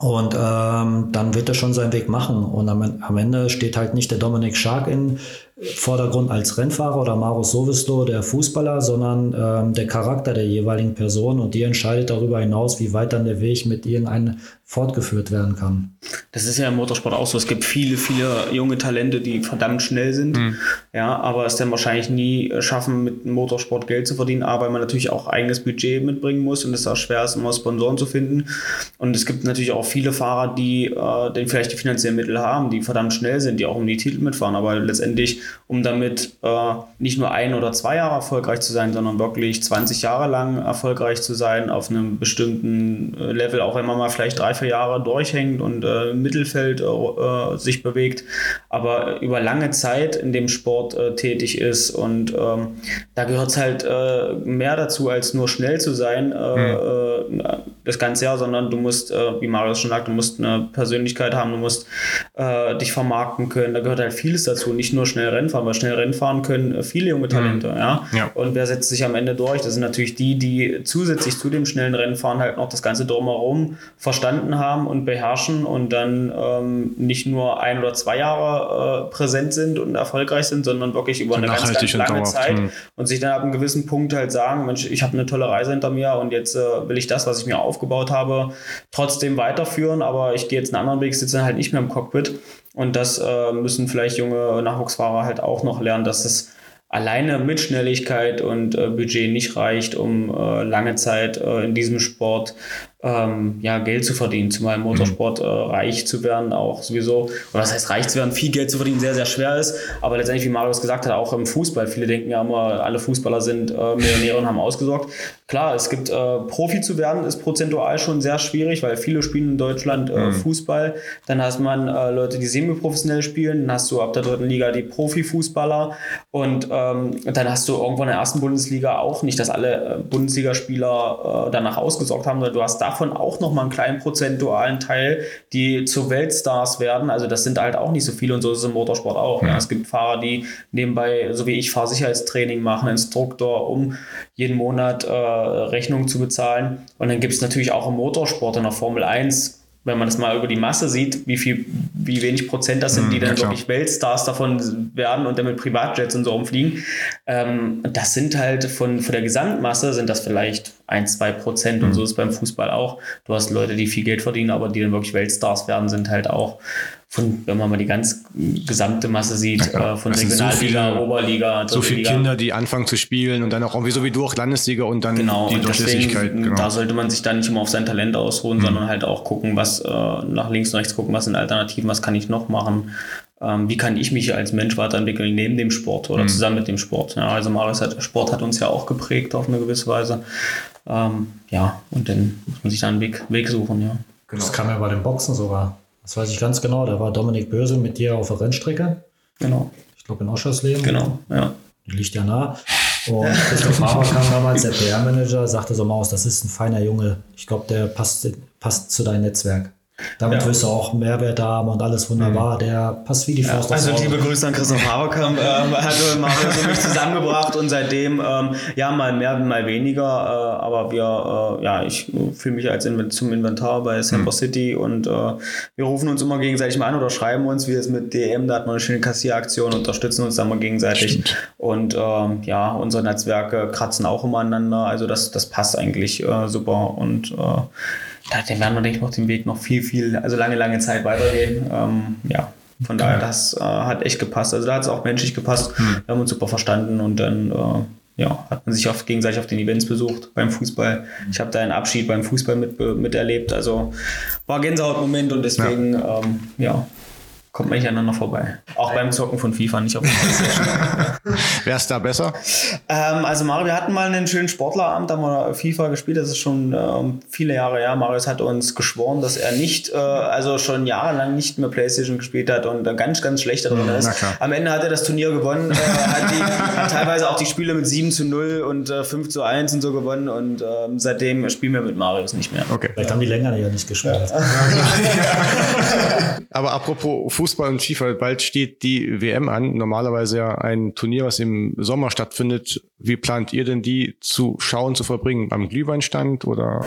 Und ähm, dann wird er schon seinen Weg machen. Und am, am Ende steht halt nicht der Dominik Schark in, Vordergrund als Rennfahrer oder Marus Sovisto, der Fußballer, sondern ähm, der Charakter der jeweiligen Person und die entscheidet darüber hinaus, wie weit dann der Weg mit irgendeinem fortgeführt werden kann. Das ist ja im Motorsport auch so. Es gibt viele, viele junge Talente, die verdammt schnell sind, mhm. ja, aber es dann wahrscheinlich nie schaffen, mit dem Motorsport Geld zu verdienen, aber weil man natürlich auch eigenes Budget mitbringen muss und es auch schwer ist, immer Sponsoren zu finden. Und es gibt natürlich auch viele Fahrer, die äh, denn vielleicht die finanziellen Mittel haben, die verdammt schnell sind, die auch um die Titel mitfahren, aber letztendlich um damit äh, nicht nur ein oder zwei Jahre erfolgreich zu sein, sondern wirklich 20 Jahre lang erfolgreich zu sein auf einem bestimmten äh, Level, auch wenn man mal vielleicht drei, vier Jahre durchhängt und äh, im Mittelfeld äh, äh, sich bewegt, aber über lange Zeit in dem Sport äh, tätig ist und ähm, da gehört es halt mehr dazu, als nur schnell zu sein mhm. Das ganze Jahr, sondern du musst, wie Marius schon sagt, du musst eine Persönlichkeit haben, du musst dich vermarkten können, da gehört halt vieles dazu, nicht nur schnell Rennen fahren, weil schnell Rennen fahren können äh, viele junge Talente. Mhm. Ja? ja? Und wer setzt sich am Ende durch? Das sind natürlich die, die zusätzlich zu dem schnellen Rennfahren halt noch das Ganze drumherum verstanden haben und beherrschen und dann ähm, nicht nur ein oder zwei Jahre äh, präsent sind und erfolgreich sind, sondern wirklich über so eine ganz, ganz lange Zeit mhm. und sich dann ab einem gewissen Punkt halt sagen, Mensch, ich habe eine tolle Reise hinter mir und jetzt äh, will ich das, was ich mir aufgebaut habe, trotzdem weiterführen, aber ich gehe jetzt einen anderen Weg, sitze halt nicht mehr im Cockpit. Und das äh, müssen vielleicht junge Nachwuchsfahrer halt auch noch lernen, dass es alleine mit Schnelligkeit und äh, Budget nicht reicht, um äh, lange Zeit äh, in diesem Sport ähm, ja, Geld zu verdienen, zumal im Motorsport mhm. äh, reich zu werden, auch sowieso, oder das heißt reich zu werden, viel Geld zu verdienen, sehr, sehr schwer ist. Aber letztendlich, wie Marius gesagt hat, auch im Fußball. Viele denken ja immer, alle Fußballer sind äh, Millionäre und haben ausgesorgt. Klar, es gibt äh, Profi zu werden, ist prozentual schon sehr schwierig, weil viele spielen in Deutschland äh, mhm. Fußball. Dann hast man äh, Leute, die semi-professionell spielen, dann hast du ab der dritten Liga die Profifußballer und ähm, dann hast du irgendwann in der ersten Bundesliga auch nicht, dass alle äh, Bundesligaspieler danach ausgesorgt haben, sondern du hast da davon auch nochmal einen kleinen prozentualen Teil, die zu Weltstars werden. Also das sind halt auch nicht so viele und so ist es im Motorsport auch. Ja. Ja. Es gibt Fahrer, die nebenbei, so wie ich, Fahrsicherheitstraining machen, Instruktor, um jeden Monat äh, Rechnungen zu bezahlen. Und dann gibt es natürlich auch im Motorsport in der Formel 1 wenn man das mal über die Masse sieht, wie viel, wie wenig Prozent das sind, mhm, die dann ja, wirklich Weltstars davon werden und dann mit Privatjets und so rumfliegen. Ähm, das sind halt von, von der Gesamtmasse sind das vielleicht ein, zwei Prozent mhm. und so ist beim Fußball auch. Du hast Leute, die viel Geld verdienen, aber die dann wirklich Weltstars werden, sind halt auch von, wenn man mal die ganz gesamte Masse sieht, äh, von Regionalliga, so Oberliga, so viele Kinder, die anfangen zu spielen und dann auch irgendwie so wie du auch Landesliga und dann genau, die und Durchlässigkeit. Genau. Da sollte man sich dann nicht immer auf sein Talent ausruhen, mhm. sondern halt auch gucken, was äh, nach links und rechts gucken, was sind Alternativen, was kann ich noch machen. Ähm, wie kann ich mich als Mensch weiterentwickeln neben dem Sport oder mhm. zusammen mit dem Sport? Ja, also Marius hat, Sport hat uns ja auch geprägt auf eine gewisse Weise. Ähm, ja, und dann muss man sich da einen Weg, Weg suchen, ja. Genau. Das kam ja bei den Boxen sogar. Das weiß ich ganz genau. Da war Dominik Böse mit dir auf der Rennstrecke. Genau. Ich glaube in Oschersleben. Genau, ja. Die liegt ja nah. Und Christoph Haber kam damals, der PR-Manager, sagte so Maus, das ist ein feiner Junge. Ich glaube, der passt, passt zu deinem Netzwerk. Damit ja. wirst du auch Mehrwert haben und alles wunderbar. Mhm. Der passt wie die Faust ja, Also liebe Grüße an Christoph Haberkamp. ähm, hat Marius und mich zusammengebracht und seitdem, ähm, ja, mal mehr, mal weniger. Äh, aber wir, äh, ja, ich fühle mich als Invent zum Inventar bei Semper mhm. City und äh, wir rufen uns immer gegenseitig mal an oder schreiben uns, wie es mit DM, da hat man eine schöne Kassieraktion, unterstützen uns dann mal gegenseitig. Stimmt. Und ähm, ja, unsere Netzwerke kratzen auch immer aneinander. Also das, das passt eigentlich äh, super und dann werden wir, denke ich, noch den Weg noch viel, viel, also lange, lange Zeit weitergehen. Ähm, ja, von daher, das äh, hat echt gepasst. Also da hat es auch menschlich gepasst. Hm. Wir haben uns super verstanden und dann äh, ja, hat man sich auf, gegenseitig auf den Events besucht beim Fußball. Ich habe da einen Abschied beim Fußball mit, miterlebt. Also war Gänsehautmoment und deswegen, ja, ähm, ja kommt man nicht aneinander vorbei. Auch beim Zocken von FIFA nicht auf dem Wer ist da besser? Ähm, also Mario, wir hatten mal einen schönen Sportlerabend, da haben wir FIFA gespielt, das ist schon ähm, viele Jahre her. Marius hat uns geschworen, dass er nicht, äh, also schon jahrelang nicht mehr Playstation gespielt hat und äh, ganz, ganz schlecht darin mhm, ist. Am Ende hat er das Turnier gewonnen, äh, hat, die, hat, teilweise auch die Spiele mit 7 zu 0 und äh, 5 zu 1 und so gewonnen und ähm, seitdem spielen wir mit Marius nicht mehr. Okay. Vielleicht haben die länger ja nicht gespielt. Ja. Aber apropos Fußball und FIFA, bald steht die WM an. Normalerweise ja ein Turnier, was im Sommer stattfindet. Wie plant ihr denn die zu schauen, zu verbringen? Am Glühweinstand oder?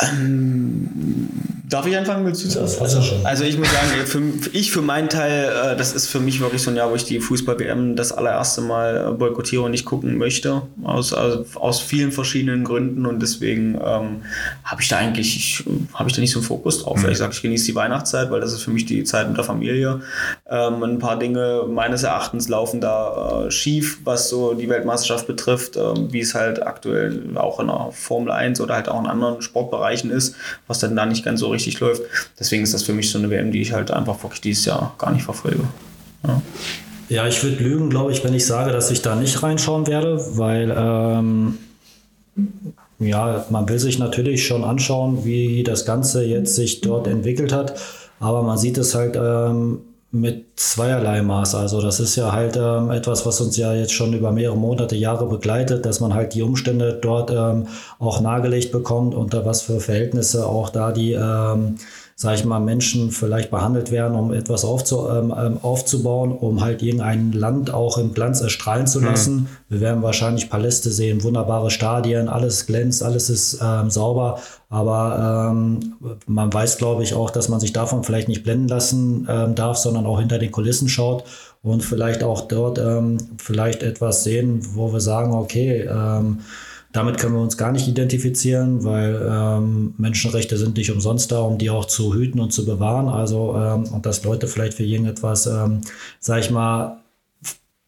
Ähm, darf ich anfangen? Willst du zuerst? Also, also ich muss sagen, für, ich für meinen Teil, äh, das ist für mich wirklich so ein Jahr, wo ich die Fußball-WM das allererste Mal äh, boykottiere und nicht gucken möchte. Aus, also aus vielen verschiedenen Gründen und deswegen ähm, habe ich da eigentlich, habe ich da nicht so einen Fokus drauf. Mhm. Ich sage, ich genieße die Weihnachtszeit, weil das ist für mich die Zeit mit der Familie. Ähm, ein paar Dinge meines Erachtens laufen da äh, schief, was so die Weltmeisterschaft betrifft, ähm, wie es halt aktuell auch in der Formel 1 oder halt auch in anderen Sportbereichen ist, was dann da nicht ganz so richtig läuft. Deswegen ist das für mich so eine WM, die ich halt einfach wirklich dieses Jahr gar nicht verfolge. Ja. Ja, ich würde lügen, glaube ich, wenn ich sage, dass ich da nicht reinschauen werde, weil ähm, ja, man will sich natürlich schon anschauen, wie das Ganze jetzt sich dort entwickelt hat. Aber man sieht es halt ähm, mit zweierlei Maß. Also das ist ja halt ähm, etwas, was uns ja jetzt schon über mehrere Monate, Jahre begleitet, dass man halt die Umstände dort ähm, auch nahegelegt bekommt, unter was für Verhältnisse auch da die ähm, sage ich mal, Menschen vielleicht behandelt werden, um etwas aufzu, ähm, ähm, aufzubauen, um halt irgendein Land auch im Glanz erstrahlen zu mhm. lassen. Mhm. Wir werden wahrscheinlich Paläste sehen, wunderbare Stadien, alles glänzt, alles ist ähm, sauber. Aber ähm, man weiß, glaube ich, auch, dass man sich davon vielleicht nicht blenden lassen ähm, darf, sondern auch hinter den Kulissen schaut und vielleicht auch dort ähm, vielleicht etwas sehen, wo wir sagen, okay, ähm, damit können wir uns gar nicht identifizieren, weil ähm, Menschenrechte sind nicht umsonst da, um die auch zu hüten und zu bewahren. Also, ähm, und dass Leute vielleicht für irgendetwas, ähm, sag ich mal,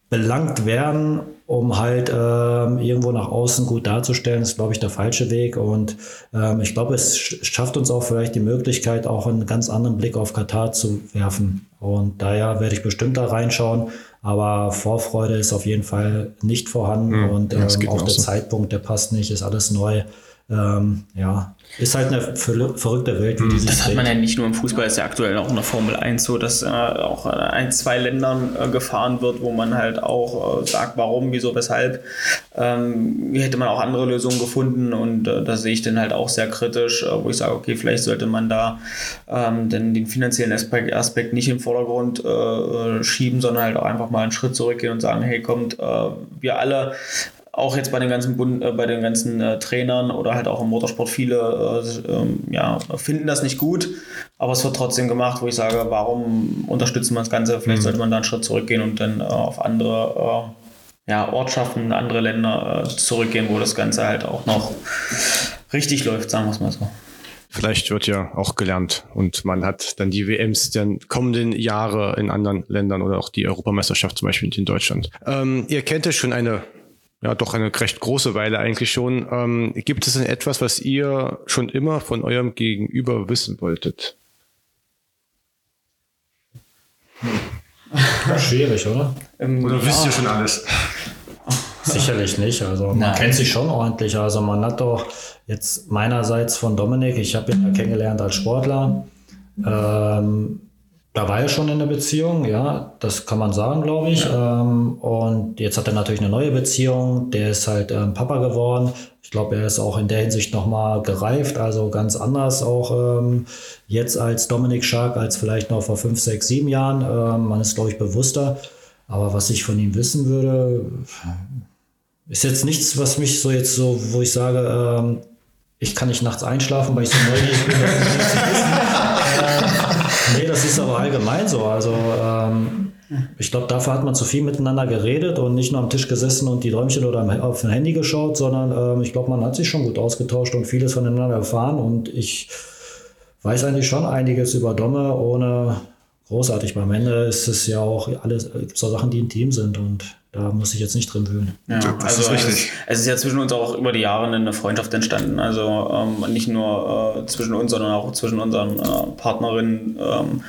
belangt werden, um halt ähm, irgendwo nach außen gut darzustellen, ist, glaube ich, der falsche Weg. Und ähm, ich glaube, es schafft uns auch vielleicht die Möglichkeit, auch einen ganz anderen Blick auf Katar zu werfen. Und daher werde ich bestimmt da reinschauen. Aber Vorfreude ist auf jeden Fall nicht vorhanden mhm, und ähm, auch der so. Zeitpunkt, der passt nicht, ist alles neu. Ähm, ja, ist halt eine verrückte Welt, wie die sich Das hat man ja nicht nur im Fußball, ist ja aktuell auch in der Formel 1 so, dass äh, auch in ein, zwei Ländern äh, gefahren wird, wo man halt auch äh, sagt, warum, wieso, weshalb. Ähm, hätte man auch andere Lösungen gefunden und äh, da sehe ich dann halt auch sehr kritisch, äh, wo ich sage, okay, vielleicht sollte man da ähm, denn den finanziellen Aspekt, Aspekt nicht im Vordergrund äh, schieben, sondern halt auch einfach mal einen Schritt zurückgehen und sagen, hey, kommt, wir alle auch jetzt bei den ganzen, Bund, äh, bei den ganzen äh, Trainern oder halt auch im Motorsport viele äh, ähm, ja, finden das nicht gut, aber es wird trotzdem gemacht, wo ich sage, warum unterstützen wir das Ganze? Vielleicht mhm. sollte man da einen Schritt zurückgehen und dann äh, auf andere äh, ja, Ortschaften, andere Länder äh, zurückgehen, wo das Ganze halt auch noch richtig läuft, sagen wir es mal so. vielleicht wird ja auch gelernt und man hat dann die WMs dann kommenden Jahre in anderen Ländern oder auch die Europameisterschaft zum Beispiel in Deutschland. Ähm, ihr kennt es schon eine ja doch eine recht große Weile eigentlich schon. Ähm, gibt es denn etwas, was ihr schon immer von eurem Gegenüber wissen wolltet? Schwierig, oder? Ähm, oder ja. wisst ihr schon alles? Sicherlich nicht. Also man Nein. kennt sich schon ordentlich. Also man hat doch jetzt meinerseits von Dominik, ich habe ihn ja kennengelernt als Sportler. Ähm, da war er schon in einer Beziehung, ja, das kann man sagen, glaube ich. Ja. Ähm, und jetzt hat er natürlich eine neue Beziehung. Der ist halt ähm, Papa geworden. Ich glaube, er ist auch in der Hinsicht nochmal gereift, also ganz anders auch ähm, jetzt als Dominik Schark, als vielleicht noch vor fünf, sechs, sieben Jahren. Ähm, man ist, glaube ich, bewusster. Aber was ich von ihm wissen würde, ist jetzt nichts, was mich so jetzt so, wo ich sage, ähm, ich kann nicht nachts einschlafen, weil ich so neugierig bin. Äh, nee, das ist aber allgemein so. Also ähm, ich glaube, dafür hat man zu viel miteinander geredet und nicht nur am Tisch gesessen und die Däumchen oder auf ein Handy geschaut, sondern ähm, ich glaube, man hat sich schon gut ausgetauscht und vieles voneinander erfahren. Und ich weiß eigentlich schon einiges über Domme, ohne großartig. Beim Ende ist es ja auch alles so Sachen, die intim sind und da muss ich jetzt nicht drin wühlen. Ja, das also ist es, es, ist ja zwischen uns auch über die Jahre eine Freundschaft entstanden. Also ähm, nicht nur äh, zwischen uns, sondern auch zwischen unseren äh, Partnerinnen. Ähm,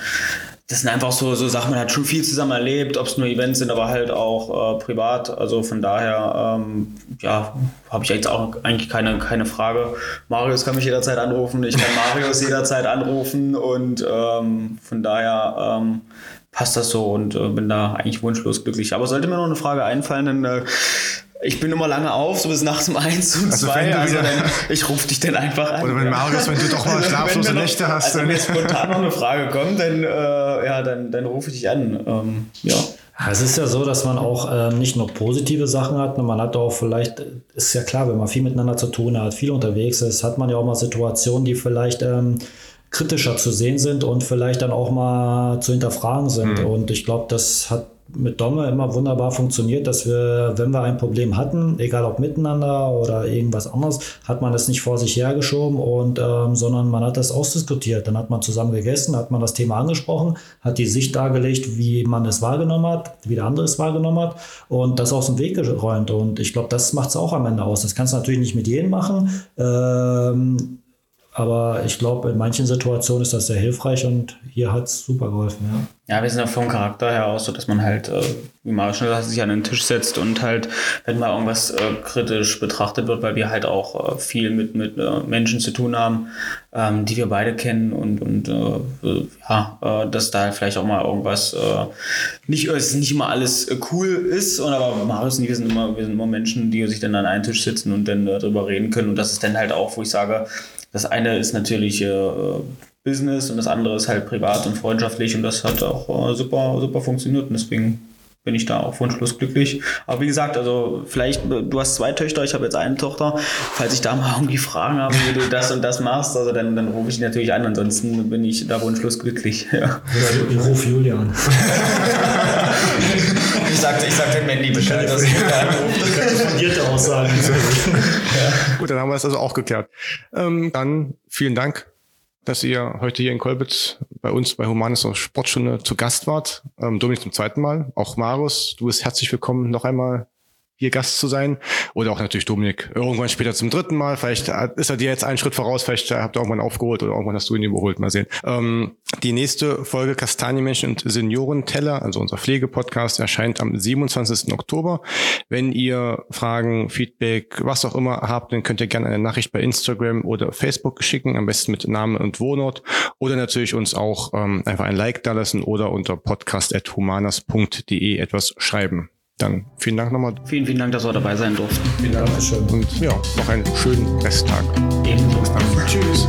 das sind einfach so, so Sachen, man hat schon viel zusammen erlebt, ob es nur Events sind, aber halt auch äh, privat. Also von daher, ähm, ja, habe ich jetzt auch eigentlich keine, keine Frage. Marius kann mich jederzeit anrufen, ich kann Marius jederzeit anrufen und ähm, von daher ähm, passt das so und äh, bin da eigentlich wunschlos glücklich. Aber sollte mir noch eine Frage einfallen, dann äh, ich bin immer lange auf, so bis nachts um eins und also zwei. Also dann, ich rufe dich dann einfach an. Oder wenn Marius, wenn du doch mal schlaflose Nächte hast. Also wenn jetzt spontan noch eine Frage kommt, dann, äh, ja, dann, dann rufe ich dich an. Ähm, ja. Es ist ja so, dass man auch ähm, nicht nur positive Sachen hat, man hat auch vielleicht, ist ja klar, wenn man viel miteinander zu tun hat, viel unterwegs ist, hat man ja auch mal Situationen, die vielleicht ähm, kritischer zu sehen sind und vielleicht dann auch mal zu hinterfragen sind. Mhm. Und ich glaube, das hat mit Domme immer wunderbar funktioniert, dass wir, wenn wir ein Problem hatten, egal ob miteinander oder irgendwas anderes, hat man das nicht vor sich hergeschoben und ähm, sondern man hat das ausdiskutiert. Dann hat man zusammen gegessen, hat man das Thema angesprochen, hat die Sicht dargelegt, wie man es wahrgenommen hat, wie der andere es wahrgenommen hat und das aus dem Weg geräumt. Und ich glaube, das macht es auch am Ende aus. Das kannst du natürlich nicht mit jedem machen. Ähm, aber ich glaube, in manchen Situationen ist das sehr hilfreich und hier hat es super geholfen. Ja. ja, wir sind ja vom Charakter her auch so, dass man halt, äh, wie Mario schon gesagt sich an den Tisch setzt und halt, wenn mal irgendwas äh, kritisch betrachtet wird, weil wir halt auch äh, viel mit, mit äh, Menschen zu tun haben, ähm, die wir beide kennen und, und äh, ja, äh, dass da vielleicht auch mal irgendwas nicht, es nicht immer alles cool ist, und aber Marius und wir sind immer, wir sind immer Menschen, die sich dann an einen Tisch sitzen und dann darüber reden können und das ist dann halt auch, wo ich sage, das eine ist natürlich äh, Business und das andere ist halt privat und freundschaftlich und das hat auch äh, super, super funktioniert und deswegen bin ich da auch wunschlos glücklich. Aber wie gesagt, also vielleicht, du hast zwei Töchter, ich habe jetzt eine Tochter. Falls ich da mal irgendwie Fragen habe, wie du das und das machst, also dann, dann rufe ich dich natürlich an. Ansonsten bin ich da wunschlos glücklich. Ja. Ich rufe Julian. ich sagte, ich sagte Mandy Bescheid, dass ich Julian anrufe. Fundierte Aussagen. ja. Gut, dann haben wir es also auch geklärt. Ähm, dann vielen Dank dass ihr heute hier in Kolbitz bei uns bei Humanis Sportstunde zu Gast wart. Ähm, Dominik zum zweiten Mal. Auch Marus, du bist herzlich willkommen noch einmal hier Gast zu sein. Oder auch natürlich Dominik irgendwann später zum dritten Mal. Vielleicht ist er dir jetzt einen Schritt voraus, vielleicht habt ihr irgendwann aufgeholt oder irgendwann hast du ihn überholt. Mal sehen. Ähm, die nächste Folge Kastanienmenschen und Seniorenteller, also unser Pflegepodcast, erscheint am 27. Oktober. Wenn ihr Fragen, Feedback, was auch immer habt, dann könnt ihr gerne eine Nachricht bei Instagram oder Facebook schicken, am besten mit Namen und Wohnort. Oder natürlich uns auch ähm, einfach ein Like da lassen oder unter podcast.humanas.de etwas schreiben. Dann vielen Dank nochmal. Vielen, vielen Dank, dass wir dabei sein durften. Vielen Dank. Und ja, noch einen schönen Resttag. Ebenso. Bis dann. Tschüss.